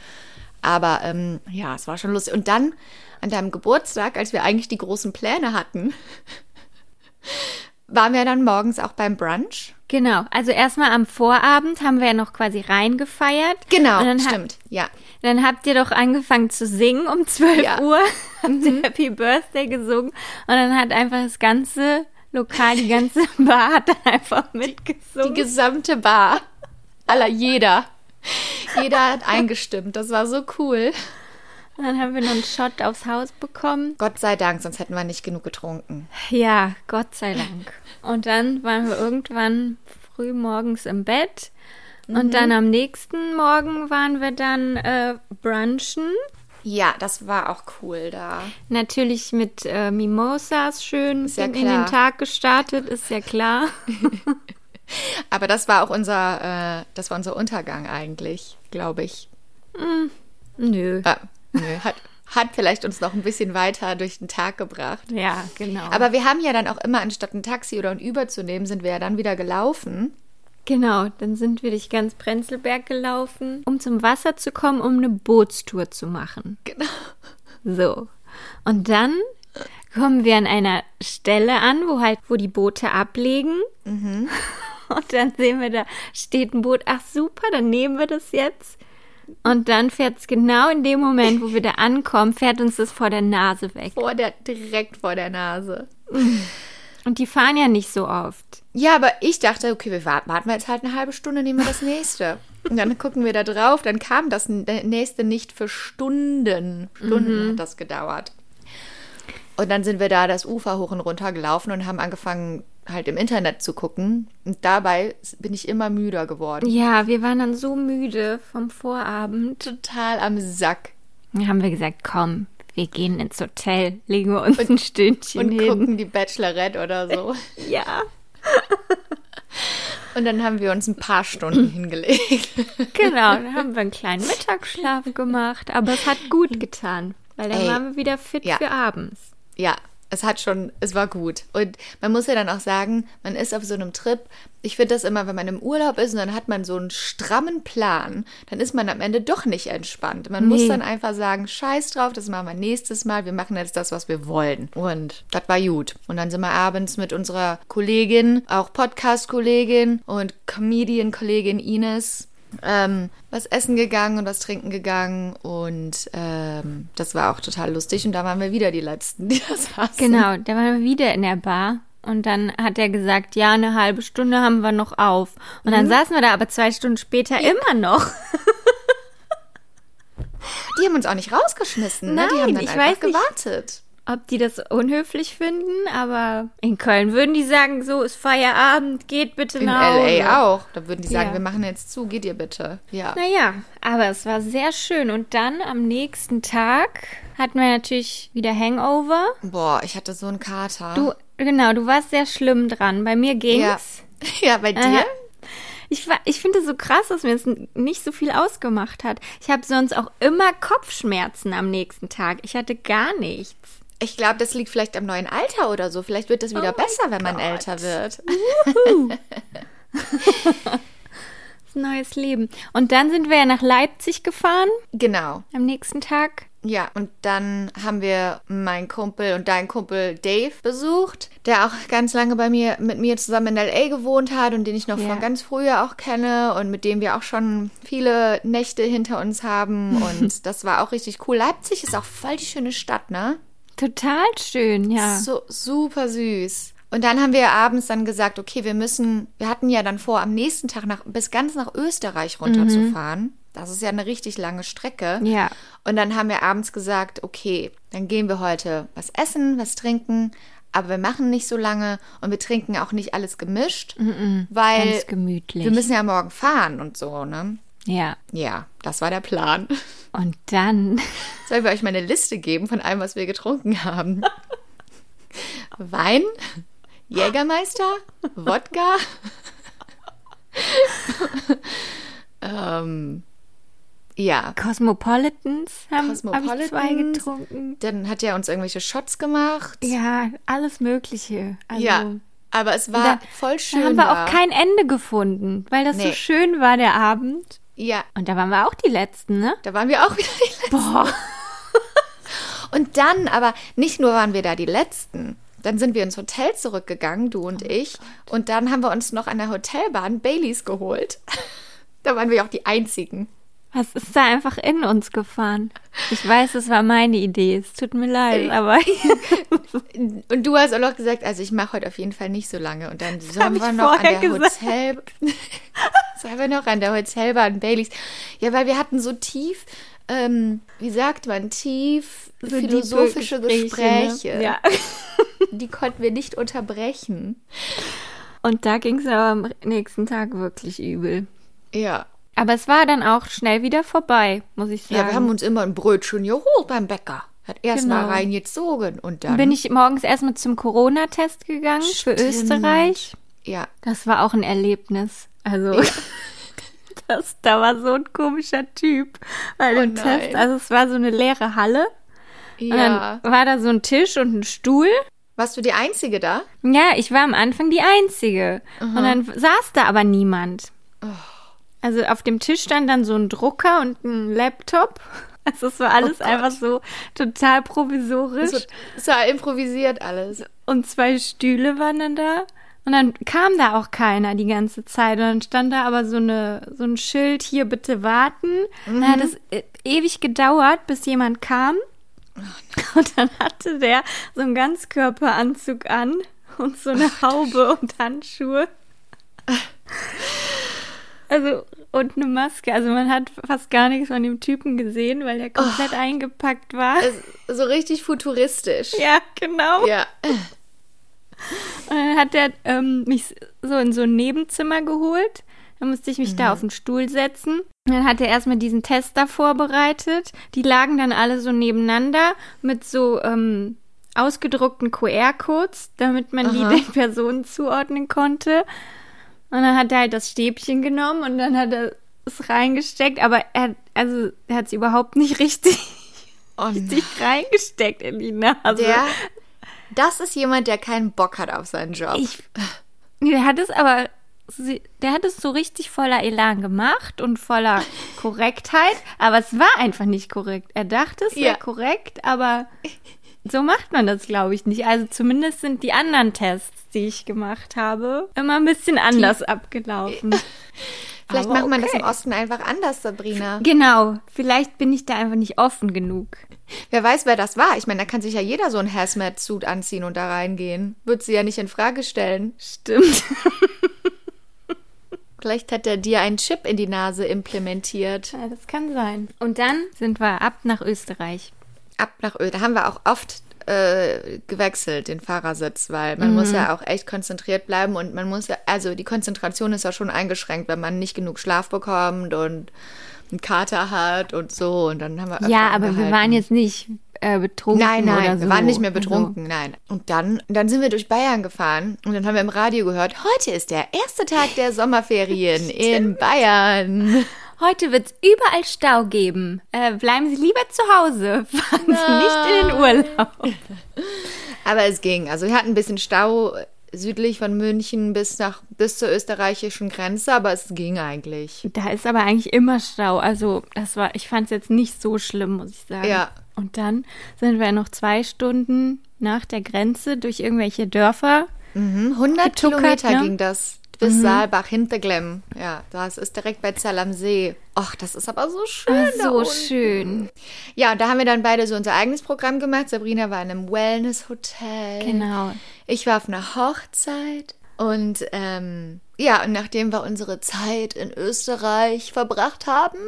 [SPEAKER 3] Aber ähm, ja, es war schon lustig. Und dann an deinem Geburtstag, als wir eigentlich die großen Pläne hatten, <laughs> waren wir dann morgens auch beim Brunch.
[SPEAKER 2] Genau, also erstmal am Vorabend haben wir ja noch quasi reingefeiert.
[SPEAKER 3] Genau, stimmt. Ja.
[SPEAKER 2] Dann habt ihr doch angefangen zu singen um 12
[SPEAKER 3] Ja. Mhm.
[SPEAKER 2] Uhr. <laughs> Habt ihr Happy Birthday gesungen. Und dann hat einfach das ganze Lokal, die ganze <laughs> Bar hat dann einfach
[SPEAKER 3] Die
[SPEAKER 2] mitgesungen.
[SPEAKER 3] gesamte Bar. Aller jeder. Jeder hat eingestimmt. Das war so cool.
[SPEAKER 2] Und dann haben wir noch einen Shot aufs Haus bekommen.
[SPEAKER 3] Gott sei Dank, sonst hätten wir nicht genug getrunken.
[SPEAKER 2] Ja, Gott sei Dank. Und dann waren wir irgendwann früh morgens im Bett.
[SPEAKER 3] Mhm.
[SPEAKER 2] Und dann am nächsten Morgen waren wir dann äh, brunchen.
[SPEAKER 3] Ja, das war auch cool da.
[SPEAKER 2] Natürlich mit äh, Mimosas schön
[SPEAKER 3] ja
[SPEAKER 2] in, den Tag gestartet, ist ja klar. <laughs>
[SPEAKER 3] Aber das war auch unser, äh, das war unser Untergang eigentlich, glaube ich.
[SPEAKER 2] Nö.
[SPEAKER 3] Ah, nö, hat, hat vielleicht uns noch ein bisschen weiter durch den Tag gebracht.
[SPEAKER 2] Ja, genau.
[SPEAKER 3] Aber wir haben ja dann auch immer, anstatt ein Taxi oder ein Uber zu nehmen, sind wir ja dann wieder gelaufen.
[SPEAKER 2] Genau, dann sind wir durch ganz Prenzlberg gelaufen, um zum Wasser zu kommen, um eine Bootstour zu machen.
[SPEAKER 3] Genau.
[SPEAKER 2] So. Und dann kommen wir an einer Stelle an, wo halt, wo die Boote ablegen.
[SPEAKER 3] Mhm. <laughs>
[SPEAKER 2] Und dann sehen wir, da steht ein Boot. Ach super, dann nehmen wir das jetzt. Und dann fährt es genau in dem Moment, wo wir da ankommen, fährt uns das vor der Nase weg.
[SPEAKER 3] Vor der, direkt vor der Nase. <laughs>
[SPEAKER 2] Und die fahren ja nicht so oft.
[SPEAKER 3] Ja, aber ich dachte, okay, wir warten, warten wir jetzt halt eine halbe Stunde, nehmen wir das nächste. Und dann gucken wir da drauf, dann kam das nächste nicht für Stunden. Stunden hat das gedauert. Und dann sind wir da das Ufer hoch und runter gelaufen und haben angefangen, halt im Internet zu gucken. Und dabei bin ich immer müder geworden.
[SPEAKER 2] Ja, wir waren dann so müde vom Vorabend.
[SPEAKER 3] Total am Sack.
[SPEAKER 2] Dann haben wir gesagt, komm, wir gehen ins Hotel, legen wir uns ein Stündchen
[SPEAKER 3] Und
[SPEAKER 2] hin.
[SPEAKER 3] gucken die Bachelorette oder so. <laughs>
[SPEAKER 2] Ja, <laughs>
[SPEAKER 3] Und dann haben wir uns ein paar Stunden <clears throat> hingelegt.
[SPEAKER 2] genau. Dann haben wir <laughs> einen kleinen Mittagsschlaf gemacht, aber es hat gut getan, weil dann
[SPEAKER 3] Ey,
[SPEAKER 2] waren wir wieder fit
[SPEAKER 3] ja.
[SPEAKER 2] für abends.
[SPEAKER 3] Ja, es hat schon, es war gut. Und man muss ja dann auch sagen, man ist auf so einem Trip. Ich finde das immer, wenn man im Urlaub ist und dann hat man so einen strammen Plan, dann ist man am Ende doch nicht entspannt. Man muss
[SPEAKER 2] Nee.
[SPEAKER 3] dann einfach sagen, scheiß drauf, das machen wir nächstes Mal. Wir machen jetzt das, was wir wollen. Und das war gut. Und dann sind wir abends mit unserer Kollegin, auch Podcast-Kollegin und Comedian-Kollegin Ines ähm, was essen gegangen und was trinken gegangen und ähm, das war auch total lustig und da waren wir wieder die Letzten, die das saßen.
[SPEAKER 2] Genau, da waren wir wieder in der Bar. Und dann hat er gesagt, ja, eine halbe Stunde haben wir noch auf. Und
[SPEAKER 3] Mhm.
[SPEAKER 2] dann saßen wir da aber zwei Stunden später immer noch.
[SPEAKER 3] Die haben uns auch nicht rausgeschmissen, ne? Die
[SPEAKER 2] Nein,
[SPEAKER 3] haben dann
[SPEAKER 2] ich
[SPEAKER 3] einfach gewartet.
[SPEAKER 2] Ob die das unhöflich finden, aber in Köln würden die sagen, so ist Feierabend, geht bitte
[SPEAKER 3] In
[SPEAKER 2] nach Hause.
[SPEAKER 3] LA auch. Da würden die sagen,
[SPEAKER 2] Ja.
[SPEAKER 3] wir machen jetzt zu, geht ihr bitte. Ja.
[SPEAKER 2] Naja, aber es war sehr schön. Und dann am nächsten Tag hatten wir natürlich wieder Hangover.
[SPEAKER 3] Boah, ich hatte so einen Kater.
[SPEAKER 2] Du, genau, du warst sehr schlimm dran. Bei mir ging's.
[SPEAKER 3] ja. <laughs> ja, bei dir?
[SPEAKER 2] Aha. Ich, war- ich finde es so krass, dass mir das nicht so viel ausgemacht hat. Ich habe sonst auch immer Kopfschmerzen am nächsten Tag. Ich hatte gar nichts.
[SPEAKER 3] Ich glaube, das liegt vielleicht am neuen Alter oder so. Vielleicht wird das wieder
[SPEAKER 2] Oh
[SPEAKER 3] besser, wenn man
[SPEAKER 2] Gott.
[SPEAKER 3] älter wird. <laughs>
[SPEAKER 2] Neues Leben. Und dann sind wir ja nach Leipzig gefahren
[SPEAKER 3] Genau.
[SPEAKER 2] am nächsten Tag.
[SPEAKER 3] Ja, und dann haben wir meinen Kumpel und deinen Kumpel Dave besucht, der auch ganz lange bei mir, mit mir zusammen in L.A. gewohnt hat und den ich noch
[SPEAKER 2] Ja.
[SPEAKER 3] von ganz früher auch kenne und mit dem wir auch schon viele Nächte hinter uns haben <laughs> und das war auch richtig cool. Leipzig ist auch voll die schöne Stadt, ne?
[SPEAKER 2] Total schön, ja.
[SPEAKER 3] So super süß. Und dann haben wir abends dann gesagt, okay, wir müssen, wir hatten ja dann vor, am nächsten Tag nach, bis ganz nach Österreich runterzufahren. Das ist ja eine richtig lange Strecke.
[SPEAKER 2] Ja.
[SPEAKER 3] Und dann haben wir abends gesagt, okay, dann gehen wir heute was essen, was trinken, aber wir machen nicht so lange und wir trinken auch nicht alles gemischt, weil
[SPEAKER 2] Ganz gemütlich.
[SPEAKER 3] wir müssen ja morgen fahren und so, ne?
[SPEAKER 2] Ja.
[SPEAKER 3] Ja, das war der Plan.
[SPEAKER 2] Und dann, <laughs>
[SPEAKER 3] Sollen wir euch mal eine Liste geben von allem, was wir getrunken haben? <laughs> Wein, Jägermeister, Wodka, <laughs> ähm, ja.
[SPEAKER 2] Cosmopolitans haben hab ich zwei
[SPEAKER 3] Cosmopolitans.
[SPEAKER 2] getrunken.
[SPEAKER 3] Dann hat er uns irgendwelche Shots gemacht.
[SPEAKER 2] Ja, alles Mögliche. Also,
[SPEAKER 3] ja, aber es war
[SPEAKER 2] da-
[SPEAKER 3] voll schön.
[SPEAKER 2] Da haben wir
[SPEAKER 3] da.
[SPEAKER 2] auch kein Ende gefunden, weil das so
[SPEAKER 3] Nee.
[SPEAKER 2] schön war, der Abend.
[SPEAKER 3] Ja,
[SPEAKER 2] Und da waren wir auch die Letzten, ne?
[SPEAKER 3] da waren wir auch <laughs> wieder die Letzten.
[SPEAKER 2] Boah. <laughs>
[SPEAKER 3] Und dann, aber nicht nur waren wir da die Letzten. Dann sind wir ins Hotel zurückgegangen, du
[SPEAKER 2] Oh
[SPEAKER 3] und ich. Und dann haben wir uns noch an der Hotelbahn Baileys geholt. <laughs> Da waren wir auch die Einzigen.
[SPEAKER 2] Was ist da einfach in uns gefahren? Ich weiß, es war meine Idee. Es tut mir leid, aber <laughs>
[SPEAKER 3] Und du hast auch noch gesagt, also ich mache heute auf jeden Fall nicht so lange. Und dann sollen
[SPEAKER 2] ich
[SPEAKER 3] wir noch an der
[SPEAKER 2] gesagt.
[SPEAKER 3] Hotel... <laughs> sollen wir noch an der Hotelbahn Baileys... Ja, weil wir hatten so tief... Ähm, wie sagt man, tief
[SPEAKER 2] So
[SPEAKER 3] philosophische
[SPEAKER 2] tiefe
[SPEAKER 3] Gespräche.
[SPEAKER 2] Ne? Ja. <laughs>
[SPEAKER 3] Die konnten wir nicht unterbrechen.
[SPEAKER 2] Und da ging es aber am nächsten Tag wirklich übel.
[SPEAKER 3] Ja.
[SPEAKER 2] Aber es war dann auch schnell wieder vorbei, muss ich sagen.
[SPEAKER 3] Ja, wir haben uns immer ein Brötchen geholt beim Bäcker. Hat erst mal
[SPEAKER 2] Genau.
[SPEAKER 3] reingezogen und dann.
[SPEAKER 2] Bin ich morgens erstmal zum Corona-Test gegangen für
[SPEAKER 3] Stimmt.
[SPEAKER 2] Österreich.
[SPEAKER 3] Ja.
[SPEAKER 2] Das war auch ein Erlebnis. Also, <laughs> das, da war so ein komischer Typ bei dem
[SPEAKER 3] Oh.
[SPEAKER 2] Test. Also, es war so eine leere Halle. Und
[SPEAKER 3] Ja.
[SPEAKER 2] dann war da so ein Tisch und ein Stuhl.
[SPEAKER 3] Warst du die Einzige da?
[SPEAKER 2] Ja, ich war am Anfang die Einzige. Und dann saß da aber niemand.
[SPEAKER 3] Oh.
[SPEAKER 2] Also auf dem Tisch stand dann so ein Drucker und ein Laptop. <laughs> Also es war alles
[SPEAKER 3] Oh
[SPEAKER 2] einfach so total provisorisch.
[SPEAKER 3] So, es war improvisiert alles.
[SPEAKER 2] Und zwei Stühle waren dann da. Und dann kam da auch keiner die ganze Zeit. Und dann stand da aber so, eine, so ein Schild, hier bitte warten. Dann hat es e- ewig gedauert, bis jemand kam. <laughs> Und dann hatte der so einen Ganzkörperanzug an und so eine Haube und Handschuhe. <laughs> Also, und eine Maske. Also man hat fast gar nichts von dem Typen gesehen, weil der komplett eingepackt war.
[SPEAKER 3] Es, so richtig futuristisch.
[SPEAKER 2] Ja, genau.
[SPEAKER 3] Ja.
[SPEAKER 2] Und dann hat er ähm, mich so in so ein Nebenzimmer geholt. Dann musste ich mich da auf den Stuhl setzen. Und dann hat er erstmal diesen Test da vorbereitet. Die lagen dann alle so nebeneinander mit so ähm, ausgedruckten QR-Codes, damit man
[SPEAKER 3] Aha.
[SPEAKER 2] die den Personen zuordnen konnte. Und dann hat er halt das Stäbchen genommen und dann hat er es reingesteckt. Aber er, also, er hat es überhaupt nicht richtig,
[SPEAKER 3] Und <laughs>
[SPEAKER 2] richtig reingesteckt in die Nase.
[SPEAKER 3] der, Das ist jemand, der keinen Bock hat auf seinen Job.
[SPEAKER 2] Ich, der hat es aber, der hat es so richtig voller Elan gemacht und voller <laughs> Korrektheit, aber es war einfach nicht korrekt. Er dachte, es wäre
[SPEAKER 3] Ja.
[SPEAKER 2] korrekt, aber <laughs> so macht man das, glaube ich, nicht. Also zumindest sind die anderen Tests, die ich gemacht habe, immer ein bisschen anders abgelaufen. <laughs>
[SPEAKER 3] Vielleicht
[SPEAKER 2] aber
[SPEAKER 3] macht man das
[SPEAKER 2] okay.
[SPEAKER 3] im Osten einfach anders, Sabrina.
[SPEAKER 2] Genau, vielleicht bin ich da einfach nicht offen genug.
[SPEAKER 3] Wer weiß, wer das war. Ich meine, da kann sich ja jeder so einen Hazmat-Suit anziehen und da reingehen. Wird sie ja nicht in Frage stellen.
[SPEAKER 2] Stimmt. <laughs>
[SPEAKER 3] Vielleicht hat er dir einen Chip in die Nase implementiert.
[SPEAKER 2] Ja, das kann sein. Und dann sind wir ab nach Österreich.
[SPEAKER 3] Ab nach Öl. Da haben wir auch oft äh, gewechselt, den Fahrersitz, weil man muss ja auch echt konzentriert bleiben und man muss ja, also die Konzentration ist ja schon eingeschränkt, wenn man nicht genug Schlaf bekommt und einen Kater hat und so. Und dann haben wir
[SPEAKER 2] Ja, aber wir
[SPEAKER 3] angehalten.
[SPEAKER 2] waren jetzt nicht äh, betrunken
[SPEAKER 3] Nein, nein,
[SPEAKER 2] oder so.
[SPEAKER 3] wir waren nicht mehr
[SPEAKER 2] Also,
[SPEAKER 3] betrunken, nein. Und dann, dann sind wir durch Bayern gefahren und dann haben wir im Radio gehört, heute ist der erste Tag der Sommerferien <laughs> in Bayern.
[SPEAKER 2] Heute wird es überall Stau geben. Äh, bleiben Sie lieber zu Hause. <laughs> Fahren Sie nicht in den Urlaub. <laughs>
[SPEAKER 3] Aber es ging. Also wir hatten ein bisschen Stau südlich von München bis nach bis zur österreichischen Grenze, aber es ging eigentlich.
[SPEAKER 2] Da ist aber eigentlich immer Stau. Also, das war, ich fand es jetzt nicht so schlimm, muss ich sagen.
[SPEAKER 3] Ja.
[SPEAKER 2] Und dann sind wir noch zwei Stunden nach der Grenze durch irgendwelche Dörfer.
[SPEAKER 3] Mhm, 100
[SPEAKER 2] Getuckert,
[SPEAKER 3] Kilometer
[SPEAKER 2] ne?
[SPEAKER 3] ging das bis Saalbach, Hinterglemm. Ja, das ist direkt bei Zell am See. Ach, das ist aber so schön. Da
[SPEAKER 2] so schön.
[SPEAKER 3] Ja, und da haben wir dann beide so unser eigenes Programm gemacht. Sabrina war in einem Wellness-Hotel.
[SPEAKER 2] Genau.
[SPEAKER 3] Ich war auf einer Hochzeit. Und ähm, ja, und nachdem wir unsere Zeit in Österreich verbracht haben,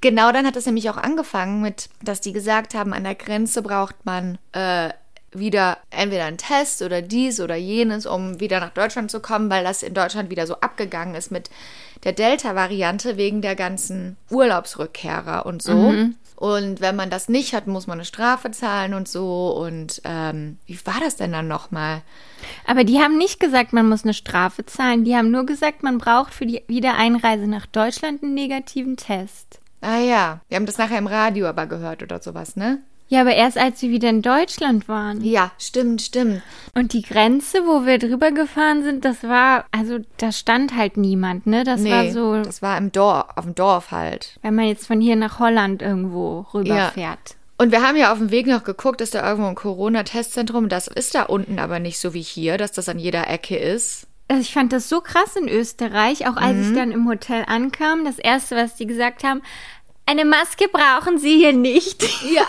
[SPEAKER 3] genau dann hat es nämlich auch angefangen mit, dass die gesagt haben, an der Grenze braucht man äh, wieder entweder einen Test oder dies oder jenes, um wieder nach Deutschland zu kommen, weil das in Deutschland wieder so abgegangen ist mit der Delta-Variante wegen der ganzen Urlaubsrückkehrer und so. Und wenn man das nicht hat, muss man eine Strafe zahlen und so. Und ähm, wie war das denn dann nochmal?
[SPEAKER 2] Aber die haben nicht gesagt, man muss eine Strafe zahlen. Die haben nur gesagt, man braucht für die Wiedereinreise nach Deutschland einen negativen Test.
[SPEAKER 3] Ah ja, wir haben das nachher im Radio aber gehört oder sowas, ne?
[SPEAKER 2] Ja, aber erst als wir wieder in Deutschland waren.
[SPEAKER 3] Ja, stimmt, stimmt.
[SPEAKER 2] Und die Grenze, wo wir drüber gefahren sind, das war, also da stand halt niemand, ne? Das
[SPEAKER 3] Nee,
[SPEAKER 2] war so,
[SPEAKER 3] das war im Dorf, auf dem Dorf halt.
[SPEAKER 2] wenn man jetzt von hier nach Holland irgendwo rüberfährt.
[SPEAKER 3] Und wir haben ja auf dem Weg noch geguckt, ist da irgendwo ein Corona-Testzentrum? Das ist da unten aber nicht so wie hier, dass das an jeder Ecke ist.
[SPEAKER 2] Also ich fand das so krass in Österreich, auch als
[SPEAKER 3] Mhm.
[SPEAKER 2] ich dann im Hotel ankam. Das erste, was die gesagt haben, eine Maske brauchen Sie hier nicht.
[SPEAKER 3] Ja.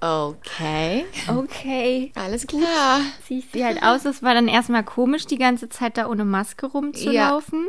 [SPEAKER 3] <laughs> okay.
[SPEAKER 2] Okay.
[SPEAKER 3] Alles klar.
[SPEAKER 2] Ich sie halt aus. Es war dann erstmal komisch, die ganze Zeit da ohne Maske rumzulaufen.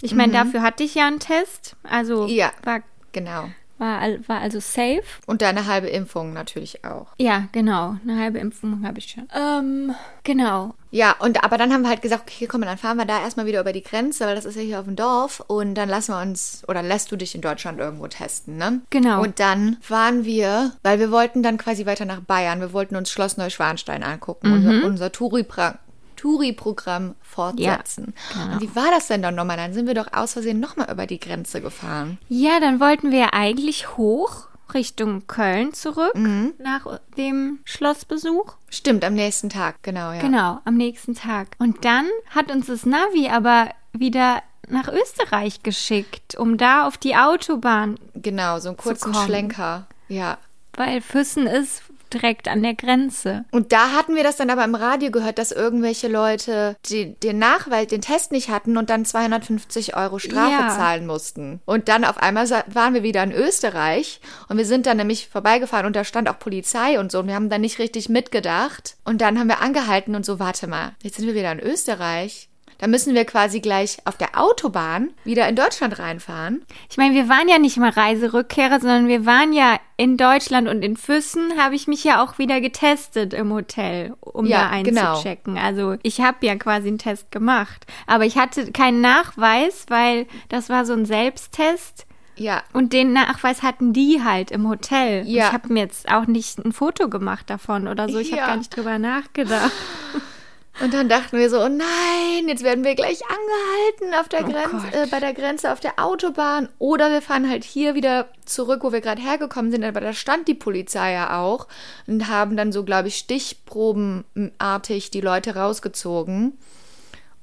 [SPEAKER 2] Ich meine, dafür hatte ich ja einen Test. Also
[SPEAKER 3] Mhm. Ja.
[SPEAKER 2] war,
[SPEAKER 3] Genau.
[SPEAKER 2] War, war also safe.
[SPEAKER 3] Und deine halbe Impfung natürlich auch.
[SPEAKER 2] Ja, genau. Eine halbe Impfung habe ich schon. Ähm, genau.
[SPEAKER 3] Ja, und aber dann haben wir halt gesagt, okay, komm, dann fahren wir da erstmal wieder über die Grenze, weil das ist ja hier auf dem Dorf und dann lassen wir uns oder lässt du dich in Deutschland irgendwo testen, ne?
[SPEAKER 2] Genau.
[SPEAKER 3] Und dann waren wir, weil wir wollten dann quasi weiter nach Bayern, wir wollten uns Schloss Neuschwanstein angucken,
[SPEAKER 2] Mhm.
[SPEAKER 3] unser, unser Touri-Pra- Touri-Programm fortsetzen.
[SPEAKER 2] genau.
[SPEAKER 3] Und wie war das denn dann nochmal? Dann sind wir doch aus Versehen nochmal über die Grenze gefahren.
[SPEAKER 2] Ja, dann wollten wir ja eigentlich hoch Richtung Köln zurück
[SPEAKER 3] Mhm.
[SPEAKER 2] nach dem Schlossbesuch.
[SPEAKER 3] Stimmt, am nächsten Tag, genau, ja.
[SPEAKER 2] Genau, am nächsten Tag. Und dann hat uns das Navi aber wieder nach Österreich geschickt, um da auf die Autobahn,
[SPEAKER 3] Genau, so einen kurzen. Schlenker. Ja.
[SPEAKER 2] weil Füssen ist direkt an der Grenze.
[SPEAKER 3] Und da hatten wir das dann aber im Radio gehört, dass irgendwelche Leute die, den Nachweis, den Test nicht hatten und dann 250 Euro Strafe
[SPEAKER 2] Ja.
[SPEAKER 3] zahlen mussten. Und dann auf einmal waren wir wieder in Österreich und wir sind dann nämlich vorbeigefahren und da stand auch Polizei und so und wir haben dann nicht richtig mitgedacht. Und dann haben wir angehalten und so, warte mal, jetzt sind wir wieder in Österreich. Da müssen wir quasi gleich auf der Autobahn wieder in Deutschland reinfahren.
[SPEAKER 2] Ich meine, wir waren ja nicht mal Reiserückkehrer, sondern wir waren ja in Deutschland und in Füssen habe ich mich ja auch wieder getestet im Hotel, um
[SPEAKER 3] Ja,
[SPEAKER 2] da
[SPEAKER 3] genau.
[SPEAKER 2] einzuchecken. Also ich habe ja quasi einen Test gemacht. Aber ich hatte keinen Nachweis, weil das war so ein Selbsttest.
[SPEAKER 3] Ja,
[SPEAKER 2] Und den Nachweis hatten die halt im Hotel.
[SPEAKER 3] Ja.
[SPEAKER 2] Ich habe mir jetzt auch nicht ein Foto gemacht davon oder so. Ich
[SPEAKER 3] Ja.
[SPEAKER 2] habe gar nicht drüber nachgedacht. <laughs>
[SPEAKER 3] Und dann dachten wir so, oh nein, jetzt werden wir gleich angehalten auf der
[SPEAKER 2] Oh
[SPEAKER 3] Grenze, äh, bei der Grenze auf der Autobahn. Oder wir fahren halt hier wieder zurück, wo wir gerade hergekommen sind. Aber da stand die Polizei ja auch und haben dann so, glaube ich, stichprobenartig die Leute rausgezogen.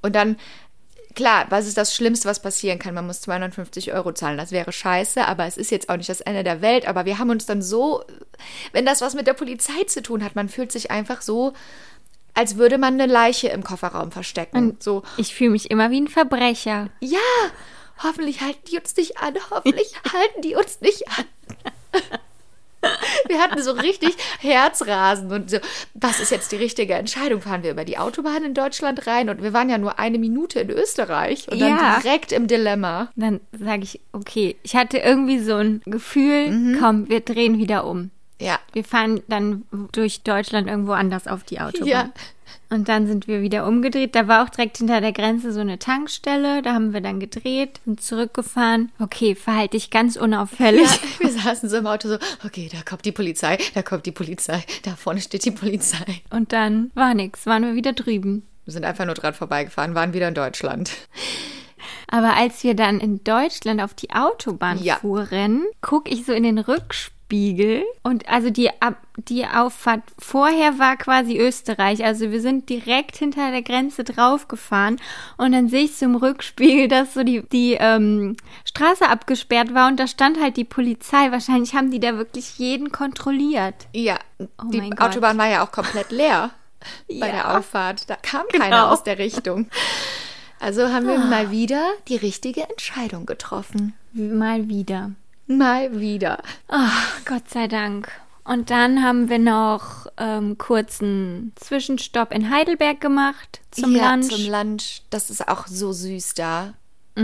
[SPEAKER 3] Und dann, klar, was ist das Schlimmste, was passieren kann? Man muss 250 Euro zahlen. Das wäre scheiße, aber es ist jetzt auch nicht das Ende der Welt. Aber wir haben uns dann so, wenn das was mit der Polizei zu tun hat, man fühlt sich einfach so, als würde man eine Leiche im Kofferraum verstecken. so,
[SPEAKER 2] Ich fühle mich immer wie ein Verbrecher.
[SPEAKER 3] ja, hoffentlich halten die uns nicht an, hoffentlich <laughs> halten die uns nicht an. Wir hatten so richtig Herzrasen und so, was ist jetzt die richtige Entscheidung? Fahren wir über die Autobahn in Deutschland rein? Und wir waren ja nur eine Minute in Österreich und dann
[SPEAKER 2] Ja.
[SPEAKER 3] direkt im Dilemma.
[SPEAKER 2] Dann sage ich, okay, ich hatte irgendwie so ein Gefühl, komm, wir drehen wieder um.
[SPEAKER 3] Ja.
[SPEAKER 2] Wir fahren dann durch Deutschland irgendwo anders auf die Autobahn.
[SPEAKER 3] Ja.
[SPEAKER 2] Und dann sind wir wieder umgedreht. Da war auch direkt hinter der Grenze so eine Tankstelle. Da haben wir dann gedreht, sind zurückgefahren. Okay, verhalte dich ganz unauffällig.
[SPEAKER 3] Ja, wir saßen so im Auto so, okay, da kommt die Polizei, da kommt die Polizei, da vorne steht die Polizei.
[SPEAKER 2] Und dann war nix, waren wir wieder drüben.
[SPEAKER 3] Wir sind einfach nur dran vorbeigefahren, waren wieder in Deutschland.
[SPEAKER 2] Aber als wir dann in Deutschland auf die Autobahn
[SPEAKER 3] Ja.
[SPEAKER 2] fuhren, guck ich so in den Rückspiegel und also die, die Auffahrt vorher war quasi Österreich. Also wir sind direkt hinter der Grenze draufgefahren und dann sehe ich so im Rückspiegel, dass so die, die ähm, Straße abgesperrt war und da stand halt die Polizei. Wahrscheinlich haben die da wirklich jeden kontrolliert.
[SPEAKER 3] Ja, die
[SPEAKER 2] mein Gott.
[SPEAKER 3] Autobahn war ja auch komplett leer <laughs> bei
[SPEAKER 2] Ja.
[SPEAKER 3] der Auffahrt. Da kam keiner
[SPEAKER 2] Genau.
[SPEAKER 3] aus der Richtung. Also haben wir mal wieder die richtige Entscheidung getroffen.
[SPEAKER 2] Mal wieder.
[SPEAKER 3] Mal wieder.
[SPEAKER 2] Ach, Gott sei Dank. Und dann haben wir noch ähm, kurzen Zwischenstopp in Heidelberg gemacht zum
[SPEAKER 3] ja,
[SPEAKER 2] Lunch.
[SPEAKER 3] Zum Lunch. Das ist auch so süß da.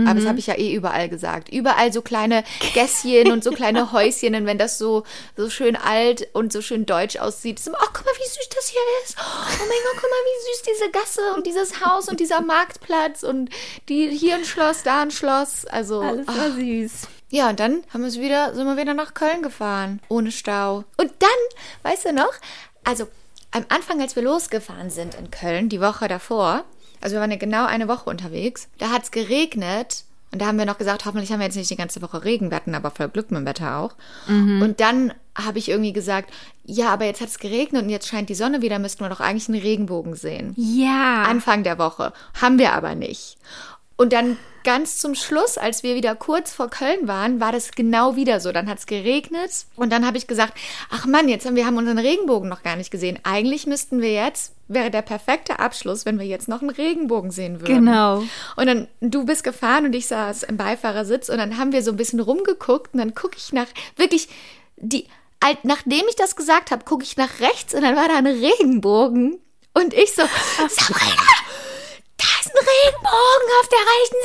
[SPEAKER 3] Aber das habe ich ja eh überall gesagt. Überall so kleine Gässchen und so kleine <laughs> Häuschen. Und wenn das so, so schön alt und so schön deutsch aussieht, ist immer, oh, guck mal, wie süß das hier ist. Oh mein Gott, guck mal, wie süß diese Gasse und dieses Haus und dieser Marktplatz und die, hier ein Schloss, da ein Schloss. Also,
[SPEAKER 2] Alles war süß.
[SPEAKER 3] Ja, und dann haben wir es wieder, sind wir wieder nach Köln gefahren. Ohne Stau. Und dann, weißt du noch, also am Anfang, als wir losgefahren sind in Köln, die Woche davor, also wir waren ja genau eine Woche unterwegs, da hat es geregnet. Und da haben wir noch gesagt, hoffentlich haben wir jetzt nicht die ganze Woche Regen. Wir hatten aber voll Glück mit dem Wetter auch. Und dann habe ich irgendwie gesagt, ja, aber jetzt hat es geregnet und jetzt scheint die Sonne wieder, müssten wir doch eigentlich einen Regenbogen sehen.
[SPEAKER 2] Ja.
[SPEAKER 3] Anfang der Woche. Haben wir aber nicht. Und dann ganz zum Schluss, als wir wieder kurz vor Köln waren, war das genau wieder so. Dann hat es geregnet und dann habe ich gesagt, ach Mann, jetzt haben wir haben unseren Regenbogen noch gar nicht gesehen. Eigentlich müssten wir jetzt, wäre der perfekte Abschluss, wenn wir jetzt noch einen Regenbogen sehen würden.
[SPEAKER 2] Genau.
[SPEAKER 3] Und dann, du bist gefahren und ich saß im Beifahrersitz und dann haben wir so ein bisschen rumgeguckt und dann gucke ich nach, wirklich, die, nachdem ich das gesagt habe, gucke ich nach rechts und dann war da ein Regenbogen und ich so, <laughs> Sabrina, Regenbogen auf der rechten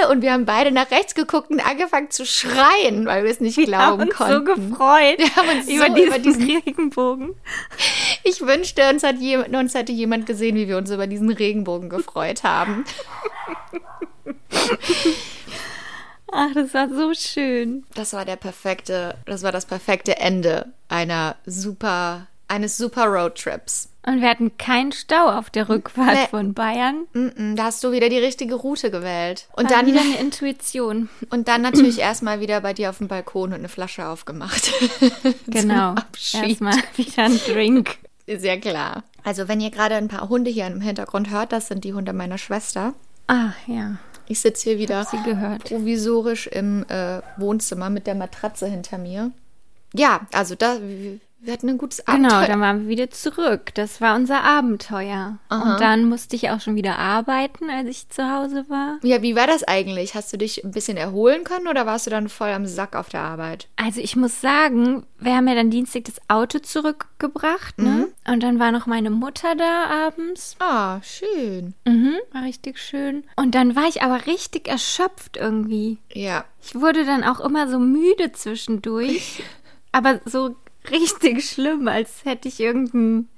[SPEAKER 3] Seite. Und wir haben beide nach rechts geguckt und angefangen zu schreien, weil wir es nicht
[SPEAKER 2] Wir
[SPEAKER 3] glauben
[SPEAKER 2] haben uns
[SPEAKER 3] konnten.
[SPEAKER 2] so gefreut
[SPEAKER 3] Wir haben uns
[SPEAKER 2] über,
[SPEAKER 3] so
[SPEAKER 2] diesen
[SPEAKER 3] über diesen-
[SPEAKER 2] Regenbogen.
[SPEAKER 3] Ich wünschte, uns, hat je, uns hätte jemand gesehen, wie wir uns über diesen Regenbogen gefreut haben.
[SPEAKER 2] Ach, das war so schön.
[SPEAKER 3] Das war der perfekte, das war das perfekte Ende einer super, eines super Roadtrips.
[SPEAKER 2] Und wir hatten keinen Stau auf der Rückfahrt
[SPEAKER 3] Nee.
[SPEAKER 2] von Bayern.
[SPEAKER 3] Da hast du wieder die richtige Route gewählt. Und
[SPEAKER 2] War
[SPEAKER 3] dann,
[SPEAKER 2] wieder eine Intuition. <laughs>
[SPEAKER 3] und dann natürlich erstmal wieder bei dir auf dem Balkon und eine Flasche aufgemacht. <laughs>
[SPEAKER 2] Genau. Erstmal <laughs> wieder ein Drink.
[SPEAKER 3] Ist ja klar. Also, wenn ihr gerade ein paar Hunde hier im Hintergrund hört, das sind die Hunde meiner Schwester.
[SPEAKER 2] Ah, ja.
[SPEAKER 3] Ich sitze hier wieder
[SPEAKER 2] Sie gehört.
[SPEAKER 3] provisorisch im äh, Wohnzimmer mit der Matratze hinter mir. Ja, also da, wir, hatten ein gutes
[SPEAKER 2] Genau,
[SPEAKER 3] Abenteuer.
[SPEAKER 2] dann waren wir wieder zurück. Das war unser Abenteuer.
[SPEAKER 3] Aha.
[SPEAKER 2] Und dann musste ich auch schon wieder arbeiten, als ich zu Hause war.
[SPEAKER 3] Ja, wie war das eigentlich? Hast du dich ein bisschen erholen können oder warst du dann voll am Sack auf der Arbeit?
[SPEAKER 2] Also ich muss sagen, wir haben ja dann Dienstag das Auto zurückgebracht, ne? Und dann war noch meine Mutter da abends.
[SPEAKER 3] Ah, schön.
[SPEAKER 2] Mhm, war richtig schön. Und dann war ich aber richtig erschöpft irgendwie.
[SPEAKER 3] Ja.
[SPEAKER 2] Ich wurde dann auch immer so müde zwischendurch. <laughs> aber so richtig schlimm, als hätte ich irgendein,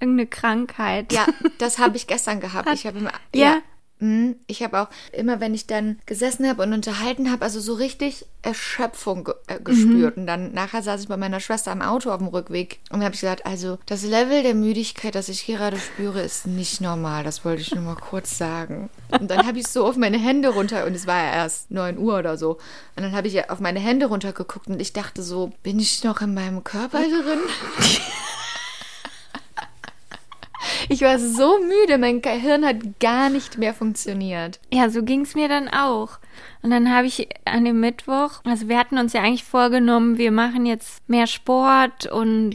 [SPEAKER 2] irgendeine Krankheit.
[SPEAKER 3] Ja, das habe ich gestern gehabt. Ich habe immer,
[SPEAKER 2] Ja.
[SPEAKER 3] Mhm. Ich habe auch immer, wenn ich dann gesessen habe und unterhalten habe, also so richtig Erschöpfung ge äh, gespürt. Und dann nachher saß ich bei meiner Schwester im Auto auf dem Rückweg und habe ich gesagt, also das Level der Müdigkeit, das ich gerade spüre, ist nicht normal. Das wollte ich nur mal kurz sagen. Und dann habe ich so auf meine Hände runter und es war ja erst 9 Uhr oder so. Und dann habe ich auf meine Hände runtergeguckt und ich dachte so, bin ich noch in meinem Körper drin? <laughs> Ich war so müde, mein Gehirn hat gar nicht mehr funktioniert.
[SPEAKER 2] Ja, so ging es mir dann auch. Und dann habe ich an dem Mittwoch, also wir hatten uns ja eigentlich vorgenommen, wir machen jetzt mehr Sport und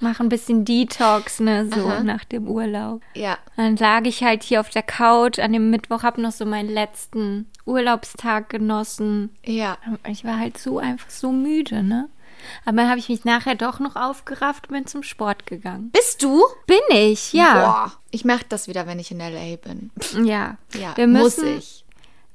[SPEAKER 2] machen ein bisschen Detox, ne, so
[SPEAKER 3] Aha.
[SPEAKER 2] nach dem Urlaub.
[SPEAKER 3] Ja.
[SPEAKER 2] Dann lag ich halt hier auf der Couch an dem Mittwoch, habe noch so meinen letzten Urlaubstag genossen.
[SPEAKER 3] Ja.
[SPEAKER 2] Ich war halt so einfach so müde, ne? Aber dann habe ich mich nachher doch noch aufgerafft und bin zum Sport gegangen.
[SPEAKER 3] Bist du?
[SPEAKER 2] Bin ich, ja.
[SPEAKER 3] Boah. Ich mache das wieder, wenn ich in L.A. bin.
[SPEAKER 2] Ja.
[SPEAKER 3] Ja,
[SPEAKER 2] wir
[SPEAKER 3] muss
[SPEAKER 2] müssen,
[SPEAKER 3] ich.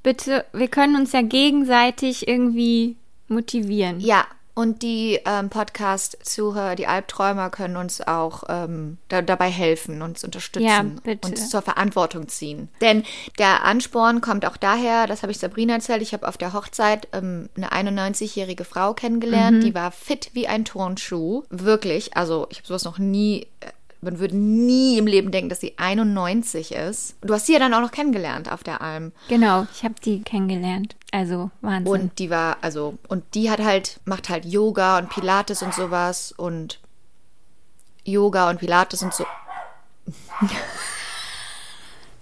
[SPEAKER 2] Bitte, wir können uns ja gegenseitig irgendwie motivieren.
[SPEAKER 3] Ja, und die ähm, Podcast-Zuhörer, die Albträumer können uns auch ähm, da, dabei helfen, uns unterstützen,
[SPEAKER 2] Ja,
[SPEAKER 3] uns zur Verantwortung ziehen. Denn der Ansporn kommt auch daher, das habe ich Sabrina erzählt, ich habe auf der Hochzeit ähm, eine 91-jährige Frau
[SPEAKER 2] Mhm.
[SPEAKER 3] kennengelernt, die war fit wie ein Turnschuh. Wirklich, also ich habe sowas noch nie... Man würde nie im Leben denken, dass sie 91 ist. Du hast sie ja dann auch noch kennengelernt auf der Alm.
[SPEAKER 2] Genau, ich habe die kennengelernt. Also Wahnsinn.
[SPEAKER 3] Und die war, also, und die hat halt, macht halt Yoga und Pilates und sowas und Yoga und Pilates und so. <laughs>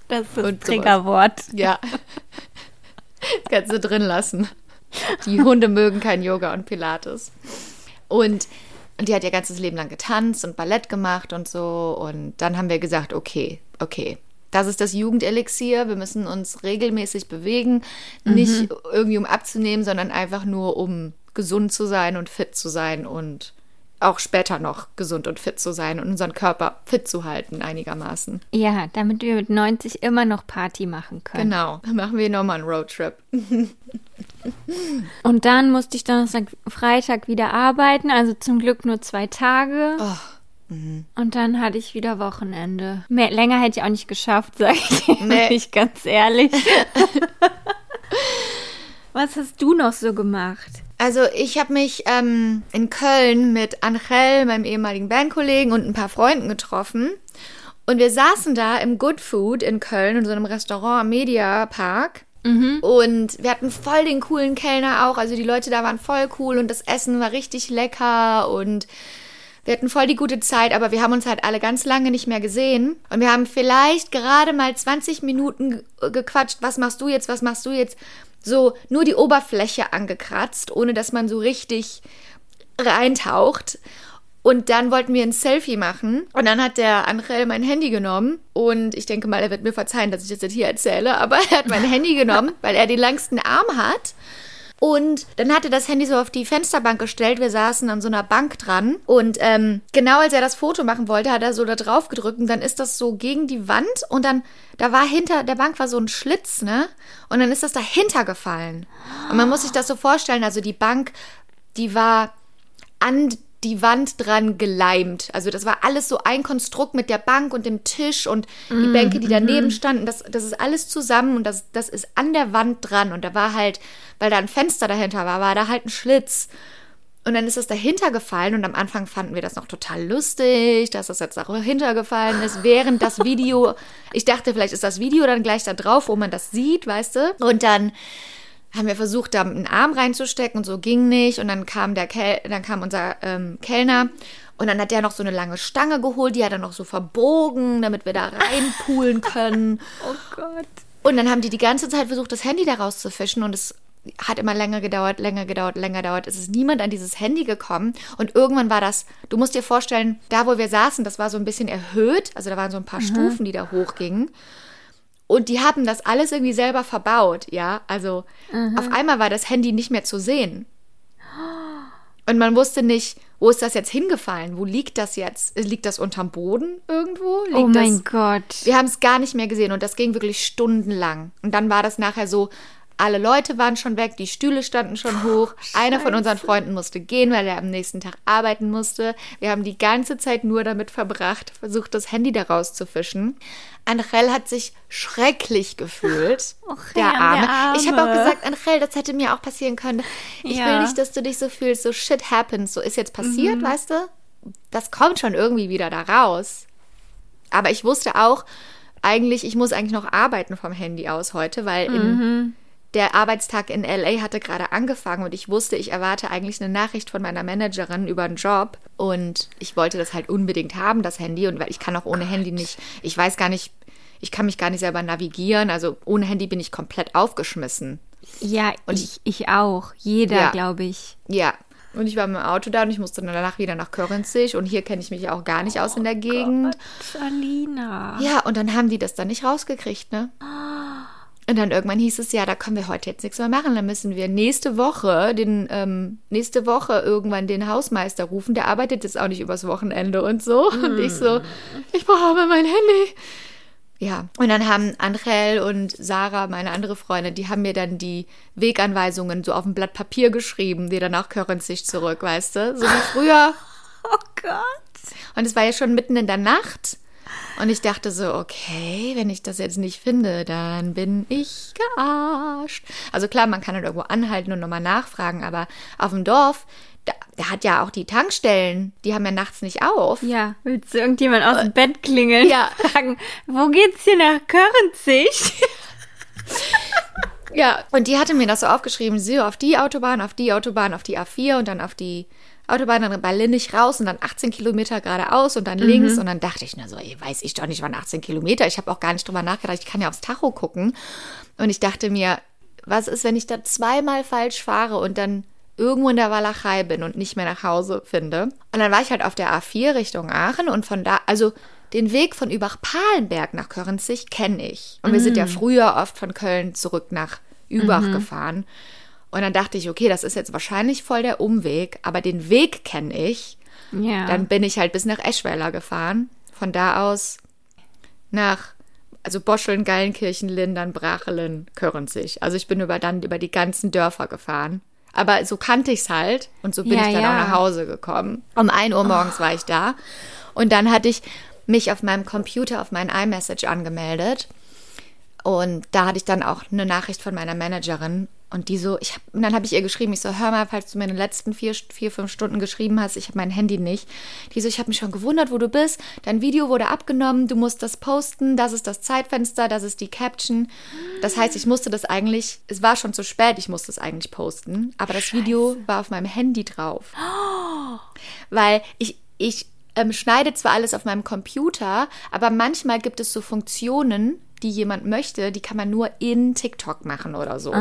[SPEAKER 2] das ist das
[SPEAKER 3] sowas.
[SPEAKER 2] Triggerwort.
[SPEAKER 3] Ja. Das <laughs> kannst du drin lassen. Die Hunde mögen kein Yoga und Pilates. Und, und die hat ihr ganzes Leben lang getanzt und Ballett gemacht und so. Und dann haben wir gesagt, okay, okay. Das ist das Jugendelixier. Wir müssen uns regelmäßig bewegen. Nicht irgendwie um abzunehmen, sondern einfach nur um gesund zu sein und fit zu sein und auch später noch gesund und fit zu sein und unseren Körper fit zu halten einigermaßen.
[SPEAKER 2] Ja, damit wir mit 90 immer noch Party machen können.
[SPEAKER 3] Genau. Dann machen wir nochmal einen Roadtrip.
[SPEAKER 2] Und dann musste ich Donnerstag, Freitag wieder arbeiten, also zum Glück nur zwei Tage.
[SPEAKER 3] Oh,
[SPEAKER 2] Und dann hatte ich wieder Wochenende. Mehr, länger hätte ich auch nicht geschafft, <laughs> sage ich
[SPEAKER 3] Nee.
[SPEAKER 2] nicht ganz ehrlich. <laughs> Was hast du noch so gemacht?
[SPEAKER 3] Also ich habe mich ähm, in Köln mit Angel, meinem ehemaligen Bandkollegen und ein paar Freunden getroffen. Und wir saßen da im Good Food in Köln, in so einem Restaurant am Mediapark. Und wir hatten voll den coolen Kellner auch. Also die Leute da waren voll cool und das Essen war richtig lecker und wir hatten voll die gute Zeit, aber wir haben uns halt alle ganz lange nicht mehr gesehen. Und wir haben vielleicht gerade mal 20 Minuten ge- gequatscht. Was machst du jetzt? Was machst du jetzt? So nur die Oberfläche angekratzt, ohne dass man so richtig reintaucht. Und dann wollten wir ein Selfie machen. Und dann hat der Angel mein Handy genommen. Und ich denke mal, er wird mir verzeihen, dass ich das jetzt hier erzähle. Aber er hat mein Handy genommen, <laughs> weil er den langsten Arm hat. Und dann hat er das Handy so auf die Fensterbank gestellt. Wir saßen an so einer Bank dran. Und ähm, genau als er das Foto machen wollte, hat er so da drauf gedrückt. Und dann ist das so gegen die Wand. Und dann, da war hinter der Bank war so ein Schlitz, ne? Und dann ist das dahinter gefallen. Und man muss sich das so vorstellen. Also die Bank, die war an die Wand dran geleimt. Also das war alles so ein Konstrukt mit der Bank und dem Tisch und die Bänke, die daneben standen. Das, das ist alles zusammen und das, das ist an der Wand dran. Und da war halt, weil da ein Fenster dahinter war, war da halt ein Schlitz. Und dann ist das dahinter gefallen und am Anfang fanden wir das noch total lustig, dass das jetzt dahinter gefallen ist, während das Video, <laughs> ich dachte, vielleicht ist das Video dann gleich da drauf, wo man das sieht, weißt du? Und dann haben wir versucht, da einen Arm reinzustecken und so ging nicht. Und dann kam der Kel dann kam unser ähm, Kellner und dann hat der noch so eine lange Stange geholt, die hat er noch so verbogen, damit wir da reinpulen <laughs> können.
[SPEAKER 2] Oh Gott.
[SPEAKER 3] Und dann haben die die ganze Zeit versucht, das Handy da rauszufischen und es hat immer länger gedauert, länger gedauert, länger gedauert. Es ist niemand an dieses Handy gekommen und irgendwann war das, du musst dir vorstellen, da wo wir saßen, das war so ein bisschen erhöht, also da waren so ein paar Stufen, die da hochgingen. Und die haben das alles irgendwie selber verbaut, ja. Also auf einmal war das Handy nicht mehr zu sehen. Und man wusste nicht, wo ist das jetzt hingefallen? Wo liegt das jetzt? Liegt das unterm Boden irgendwo? Liegt
[SPEAKER 2] Oh mein
[SPEAKER 3] das,
[SPEAKER 2] Gott.
[SPEAKER 3] wir haben es gar nicht mehr gesehen und das ging wirklich stundenlang. Und dann war das nachher so, Alle Leute waren schon weg, die Stühle standen schon hoch. Einer von unseren Freunden musste gehen, weil er am nächsten Tag arbeiten musste. Wir haben die ganze Zeit nur damit verbracht, versucht, das Handy da rauszufischen. Angel hat sich schrecklich gefühlt. <laughs>
[SPEAKER 2] Och,
[SPEAKER 3] der,
[SPEAKER 2] ja, der
[SPEAKER 3] Arme.
[SPEAKER 2] Arme.
[SPEAKER 3] Ich habe auch gesagt, Angel, das hätte mir auch passieren können. Ich
[SPEAKER 2] Ja.
[SPEAKER 3] will nicht, dass du dich so fühlst. So shit happens. So ist jetzt passiert,
[SPEAKER 2] Mhm.
[SPEAKER 3] weißt du? Das kommt schon irgendwie wieder da raus. Aber ich wusste auch, eigentlich, ich muss eigentlich noch arbeiten vom Handy aus heute, weil
[SPEAKER 2] Mhm.
[SPEAKER 3] Der Arbeitstag in LA hatte gerade angefangen und ich wusste, ich erwarte eigentlich eine Nachricht von meiner Managerin über einen Job und ich wollte das halt unbedingt haben, das Handy und weil ich kann auch ohne Handy nicht, ich weiß gar nicht, ich kann mich gar nicht selber navigieren, also ohne Handy bin ich komplett aufgeschmissen.
[SPEAKER 2] Ja,
[SPEAKER 3] Und
[SPEAKER 2] ich, ich auch. Jeder,
[SPEAKER 3] Ja.
[SPEAKER 2] glaube ich.
[SPEAKER 3] Ja. Und ich war mit dem Auto da und ich musste dann danach wieder nach Körenzig und hier kenne ich mich auch gar nicht aus in der Gegend.
[SPEAKER 2] Alina.
[SPEAKER 3] Ja, und dann haben die das dann nicht rausgekriegt, ne? Und dann irgendwann hieß es, ja, da können wir heute jetzt nichts mehr machen. Dann müssen wir nächste Woche den, ähm, nächste Woche irgendwann den Hausmeister rufen. Der arbeitet jetzt auch nicht übers Wochenende und so. Und ich so, ich brauche aber mein Handy. Ja, und dann haben Angel und Sarah, meine andere Freundin, die haben mir dann die Weganweisungen so auf ein Blatt Papier geschrieben, die dann nach Körenzig zurück, weißt du? So wie früher. <laughs>
[SPEAKER 2] Oh Gott.
[SPEAKER 3] Und es war ja schon mitten in der Nacht. Und ich dachte so, okay, wenn ich das jetzt nicht finde, dann bin ich gearscht. Also klar, man kann dann irgendwo anhalten und nochmal nachfragen, aber auf dem Dorf, da, da hat ja auch die Tankstellen, die haben ja nachts nicht auf.
[SPEAKER 2] Ja, willst du irgendjemand aus dem Bett klingeln?
[SPEAKER 3] ja. <laughs>
[SPEAKER 2] Fragen, wo geht's hier nach Körenzig? <laughs>
[SPEAKER 3] Ja, und die hatte mir das so aufgeschrieben, sie auf die Autobahn, auf die Autobahn, auf die A4 und dann auf die Autobahn, dann bei Linnig raus und dann 18 Kilometer geradeaus und dann links. Und dann dachte ich, na so, ey, weiß ich doch nicht, wann 18 Kilometer. Ich habe auch gar nicht drüber nachgedacht, ich kann ja aufs Tacho gucken. Und ich dachte mir, was ist, wenn ich da zweimal falsch fahre und dann irgendwo in der Walachei bin und nicht mehr nach Hause finde? Und dann war ich halt auf der A4 Richtung Aachen und von da, also den Weg von Übach-Palenberg nach Körenzig kenne ich. Und wir sind ja früher oft von Köln zurück nach Übach gefahren. Und dann dachte ich, okay, das ist jetzt wahrscheinlich voll der Umweg, aber den Weg kenne ich.
[SPEAKER 2] Ja.
[SPEAKER 3] Dann bin ich halt bis nach Eschweiler gefahren. Von da aus nach, also Boscheln, Geilenkirchen, Lindern, Brachelen, Körenzig. Also ich bin über dann über die ganzen Dörfer gefahren. Aber so kannte ich's halt und so bin
[SPEAKER 2] Ja,
[SPEAKER 3] ich dann
[SPEAKER 2] ja.
[SPEAKER 3] auch nach Hause gekommen. Um 1 Uhr morgens war ich da. Und dann hatte ich mich auf meinem Computer auf meinen iMessage angemeldet. Und da hatte ich dann auch eine Nachricht von meiner Managerin. Und die so, ich hab, und dann habe ich ihr geschrieben, ich so, hör mal, falls du mir in den letzten vier, vier fünf Stunden geschrieben hast, ich habe mein Handy nicht. Die so, ich habe mich schon gewundert, wo du bist. Dein Video wurde abgenommen, du musst das posten, das ist das Zeitfenster, das ist die Caption. Das heißt, ich musste das eigentlich, es war schon zu spät, ich musste es eigentlich posten. Aber das Video war auf meinem Handy drauf. Weil ich, ich ähm, schneide zwar alles auf meinem Computer, aber manchmal gibt es so Funktionen, die jemand möchte, die kann man nur in TikTok machen oder so.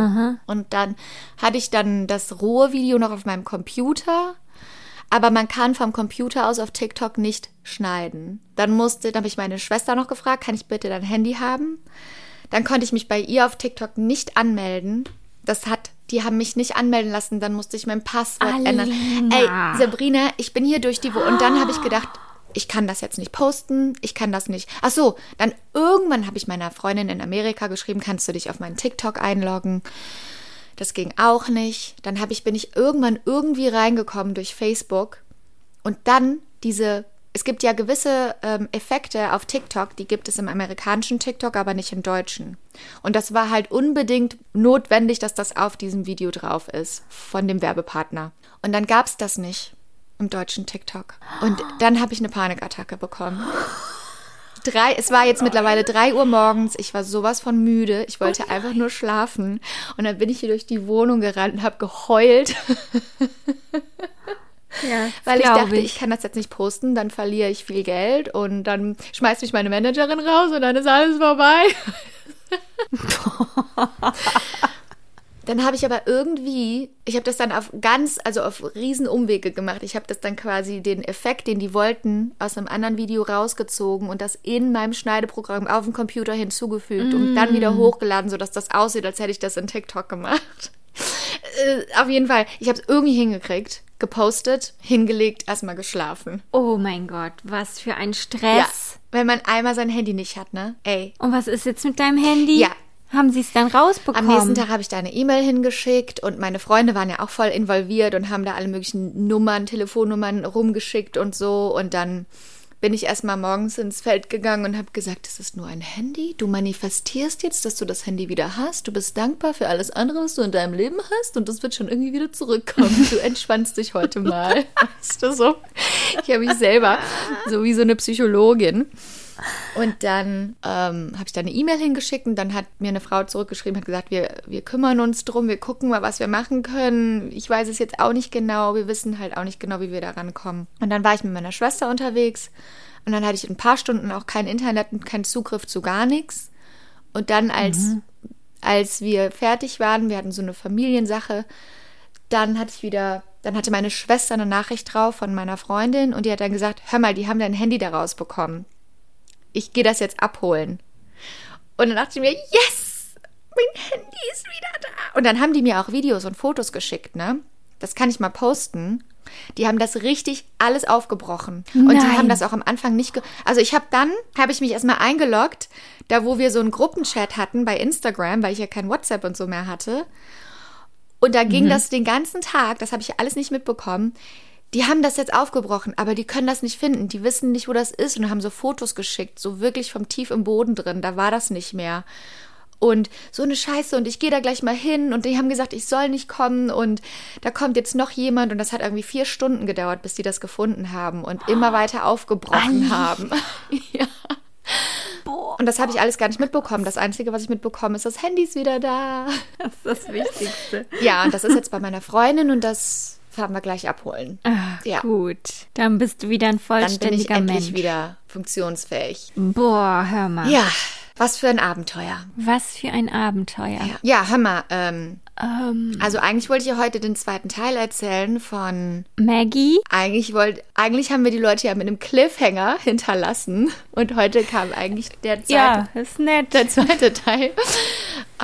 [SPEAKER 3] Und dann hatte ich dann das rohe Video noch auf meinem Computer, aber man kann vom Computer aus auf TikTok nicht schneiden. Dann musste, dann habe ich meine Schwester noch gefragt, kann ich bitte dein Handy haben? Dann konnte ich mich bei ihr auf TikTok nicht anmelden. Das hat, die haben mich nicht anmelden lassen, dann musste ich mein Passwort ändern.
[SPEAKER 2] Alina.
[SPEAKER 3] Ey, Sabrina, ich bin hier durch die Wo und dann habe ich gedacht, ich kann das jetzt nicht posten, ich kann das nicht. Ach so, dann irgendwann habe ich meiner Freundin in Amerika geschrieben, kannst du dich auf meinen TikTok einloggen? Das ging auch nicht. Dann habe ich bin ich irgendwann irgendwie reingekommen durch Facebook und dann diese es gibt ja gewisse ähm, Effekte auf TikTok, die gibt es im amerikanischen TikTok, aber nicht im deutschen. Und das war halt unbedingt notwendig, dass das auf diesem Video drauf ist von dem Werbepartner. Und dann gab es das nicht im deutschen TikTok. Und dann habe ich eine Panikattacke bekommen. Drei, es war jetzt mittlerweile drei Uhr morgens. Ich war sowas von müde. Ich wollte einfach nur schlafen. Und dann bin ich hier durch die Wohnung gerannt und habe geheult.
[SPEAKER 2] Ja,
[SPEAKER 3] Weil ich dachte, ich. kann das jetzt nicht posten, dann verliere ich viel Geld und dann schmeißt mich meine Managerin raus und dann ist alles vorbei. <laughs> dann habe ich aber irgendwie, ich habe das dann auf ganz, also auf Riesenumwege gemacht. Ich habe das dann quasi den Effekt, den die wollten, aus einem anderen Video rausgezogen und das in meinem Schneideprogramm auf dem Computer hinzugefügt und dann wieder hochgeladen, sodass das aussieht, als hätte ich das in TikTok gemacht. Äh, auf jeden Fall, ich habe es irgendwie hingekriegt, gepostet, hingelegt, erstmal geschlafen.
[SPEAKER 2] Oh mein Gott, was für ein
[SPEAKER 3] Ja,
[SPEAKER 2] Stress.
[SPEAKER 3] wenn man einmal sein Handy nicht hat, ne? Ey.
[SPEAKER 2] Und was ist jetzt mit deinem Handy?
[SPEAKER 3] Ja,
[SPEAKER 2] Haben sie es dann rausbekommen?
[SPEAKER 3] Am nächsten Tag habe ich da eine E-Mail hingeschickt und meine Freunde waren ja auch voll involviert und haben da alle möglichen Nummern, Telefonnummern rumgeschickt und so. Und dann bin ich erstmal morgens ins Feld gegangen und habe gesagt, das ist nur ein Handy. Du manifestierst jetzt, dass du das Handy wieder hast. Du bist dankbar für alles andere, was du in deinem Leben hast und das wird schon irgendwie wieder zurückkommen. Du entspannst dich heute mal. <laughs> Weißt du so? Ich habe mich selber so wie so eine Psychologin. Und dann ähm, habe ich da eine E-Mail hingeschickt und dann hat mir eine Frau zurückgeschrieben, hat gesagt, wir, wir kümmern uns drum, wir gucken mal, was wir machen können. Ich weiß es jetzt auch nicht genau, wir wissen halt auch nicht genau, wie wir da rankommen. Und dann war ich mit meiner Schwester unterwegs und dann hatte ich ein paar Stunden auch kein Internet und keinen Zugriff zu gar nichts. Und dann, als, mhm. als wir fertig waren, wir hatten so eine Familiensache, dann hatte ich wieder, dann hatte meine Schwester eine Nachricht drauf von meiner Freundin und die hat dann gesagt, hör mal, die haben dein Handy da rausbekommen ich gehe das jetzt abholen. Und dann dachte ich mir, yes, mein Handy ist wieder da. Und dann haben die mir auch Videos und Fotos geschickt, ne? Das kann ich mal posten. Die haben das richtig alles aufgebrochen. Und Nein. die haben das auch am Anfang nicht. also ich habe dann, habe ich mich erstmal eingeloggt, da wo wir so einen Gruppenchat hatten bei Instagram, weil ich ja kein WhatsApp und so mehr hatte. Und da ging mhm. das den ganzen Tag, das habe ich alles nicht mitbekommen die haben das jetzt aufgebrochen, aber die können das nicht finden. Die wissen nicht, wo das ist und haben so Fotos geschickt, so wirklich vom tief im Boden drin. Da war das nicht mehr. Und so eine Scheiße und ich gehe da gleich mal hin und die haben gesagt, ich soll nicht kommen und da kommt jetzt noch jemand und das hat irgendwie vier Stunden gedauert, bis die das gefunden haben und immer weiter aufgebrochen Ei. haben. <laughs> ja. Und das habe ich alles gar nicht mitbekommen. Das Einzige, was ich mitbekomme, ist, das Handy ist wieder da.
[SPEAKER 2] Das ist das Wichtigste.
[SPEAKER 3] Ja, und das ist jetzt bei meiner Freundin und das fahren wir gleich abholen.
[SPEAKER 2] Ach, ja. Gut, dann bist du wieder ein vollständiger
[SPEAKER 3] dann bin ich
[SPEAKER 2] Mensch.
[SPEAKER 3] endlich wieder funktionsfähig.
[SPEAKER 2] Boah, hör mal.
[SPEAKER 3] Ja, was für ein Abenteuer.
[SPEAKER 2] Was für ein Abenteuer.
[SPEAKER 3] Ja, ja hör mal. Ähm, um. Also eigentlich wollte ich ja heute den zweiten Teil erzählen von
[SPEAKER 2] Maggie.
[SPEAKER 3] Eigentlich wollte, eigentlich haben wir die Leute ja mit einem Cliffhanger <laughs> hinterlassen und heute kam eigentlich der zweite,
[SPEAKER 2] ja, ist nett.
[SPEAKER 3] Der zweite Teil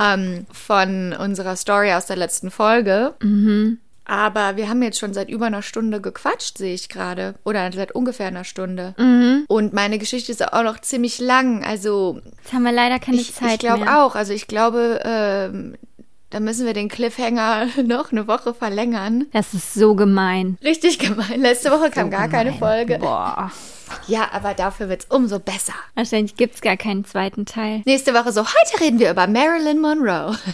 [SPEAKER 3] ähm, von unserer Story aus der letzten Folge.
[SPEAKER 2] Mhm.
[SPEAKER 3] Aber wir haben jetzt schon seit über einer Stunde gequatscht, sehe ich gerade. Oder seit ungefähr einer Stunde.
[SPEAKER 2] Mhm.
[SPEAKER 3] Und meine Geschichte ist auch noch ziemlich lang. Also.
[SPEAKER 2] Jetzt haben wir leider keine
[SPEAKER 3] ich,
[SPEAKER 2] Zeit.
[SPEAKER 3] Ich glaube auch. Also ich glaube, ähm, da müssen wir den Cliffhanger <laughs> noch eine Woche verlängern.
[SPEAKER 2] Das ist so gemein.
[SPEAKER 3] Richtig gemein. Letzte Woche kam so gar gemein. keine Folge.
[SPEAKER 2] Boah.
[SPEAKER 3] Ja, aber dafür wird es umso besser.
[SPEAKER 2] Wahrscheinlich gibt es gar keinen zweiten Teil.
[SPEAKER 3] Nächste Woche so, heute reden wir über Marilyn Monroe. <laughs>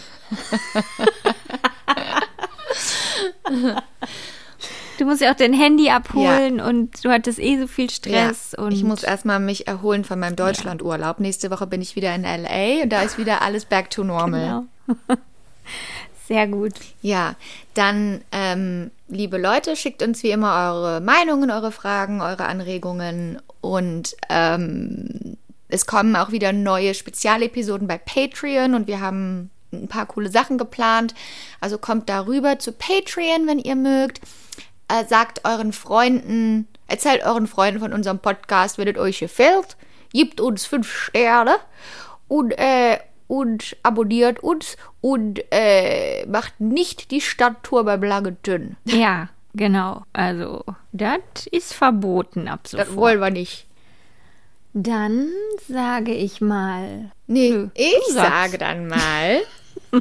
[SPEAKER 2] Du musst ja auch dein Handy abholen ja. und du hattest eh so viel Stress.
[SPEAKER 3] Ja,
[SPEAKER 2] und
[SPEAKER 3] ich muss erstmal mich erholen von meinem Deutschlandurlaub. Nächste Woche bin ich wieder in LA und da ist wieder alles back to normal.
[SPEAKER 2] Genau. <laughs> Sehr gut.
[SPEAKER 3] Ja, dann, ähm, liebe Leute, schickt uns wie immer eure Meinungen, eure Fragen, eure Anregungen und ähm, es kommen auch wieder neue Spezialepisoden bei Patreon und wir haben ein paar coole Sachen geplant. Also kommt darüber zu Patreon, wenn ihr mögt. Äh, sagt euren Freunden, erzählt euren Freunden von unserem Podcast, wenn es euch gefällt. Gebt uns fünf Sterne und, äh, und abonniert uns und äh, macht nicht die Stadttour beim Langen <laughs>
[SPEAKER 2] Ja, genau. Also, das ist verboten ab sofort.
[SPEAKER 3] Das wollen wir nicht.
[SPEAKER 2] Dann sage ich mal.
[SPEAKER 3] Nee, Nö, ich sage dann mal. <laughs>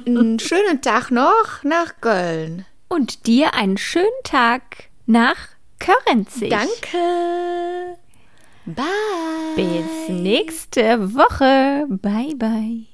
[SPEAKER 3] einen schönen Tag noch nach Köln.
[SPEAKER 2] Und dir einen schönen Tag nach Körrenzig.
[SPEAKER 3] Danke. Bye.
[SPEAKER 2] Bis nächste Woche. Bye, bye.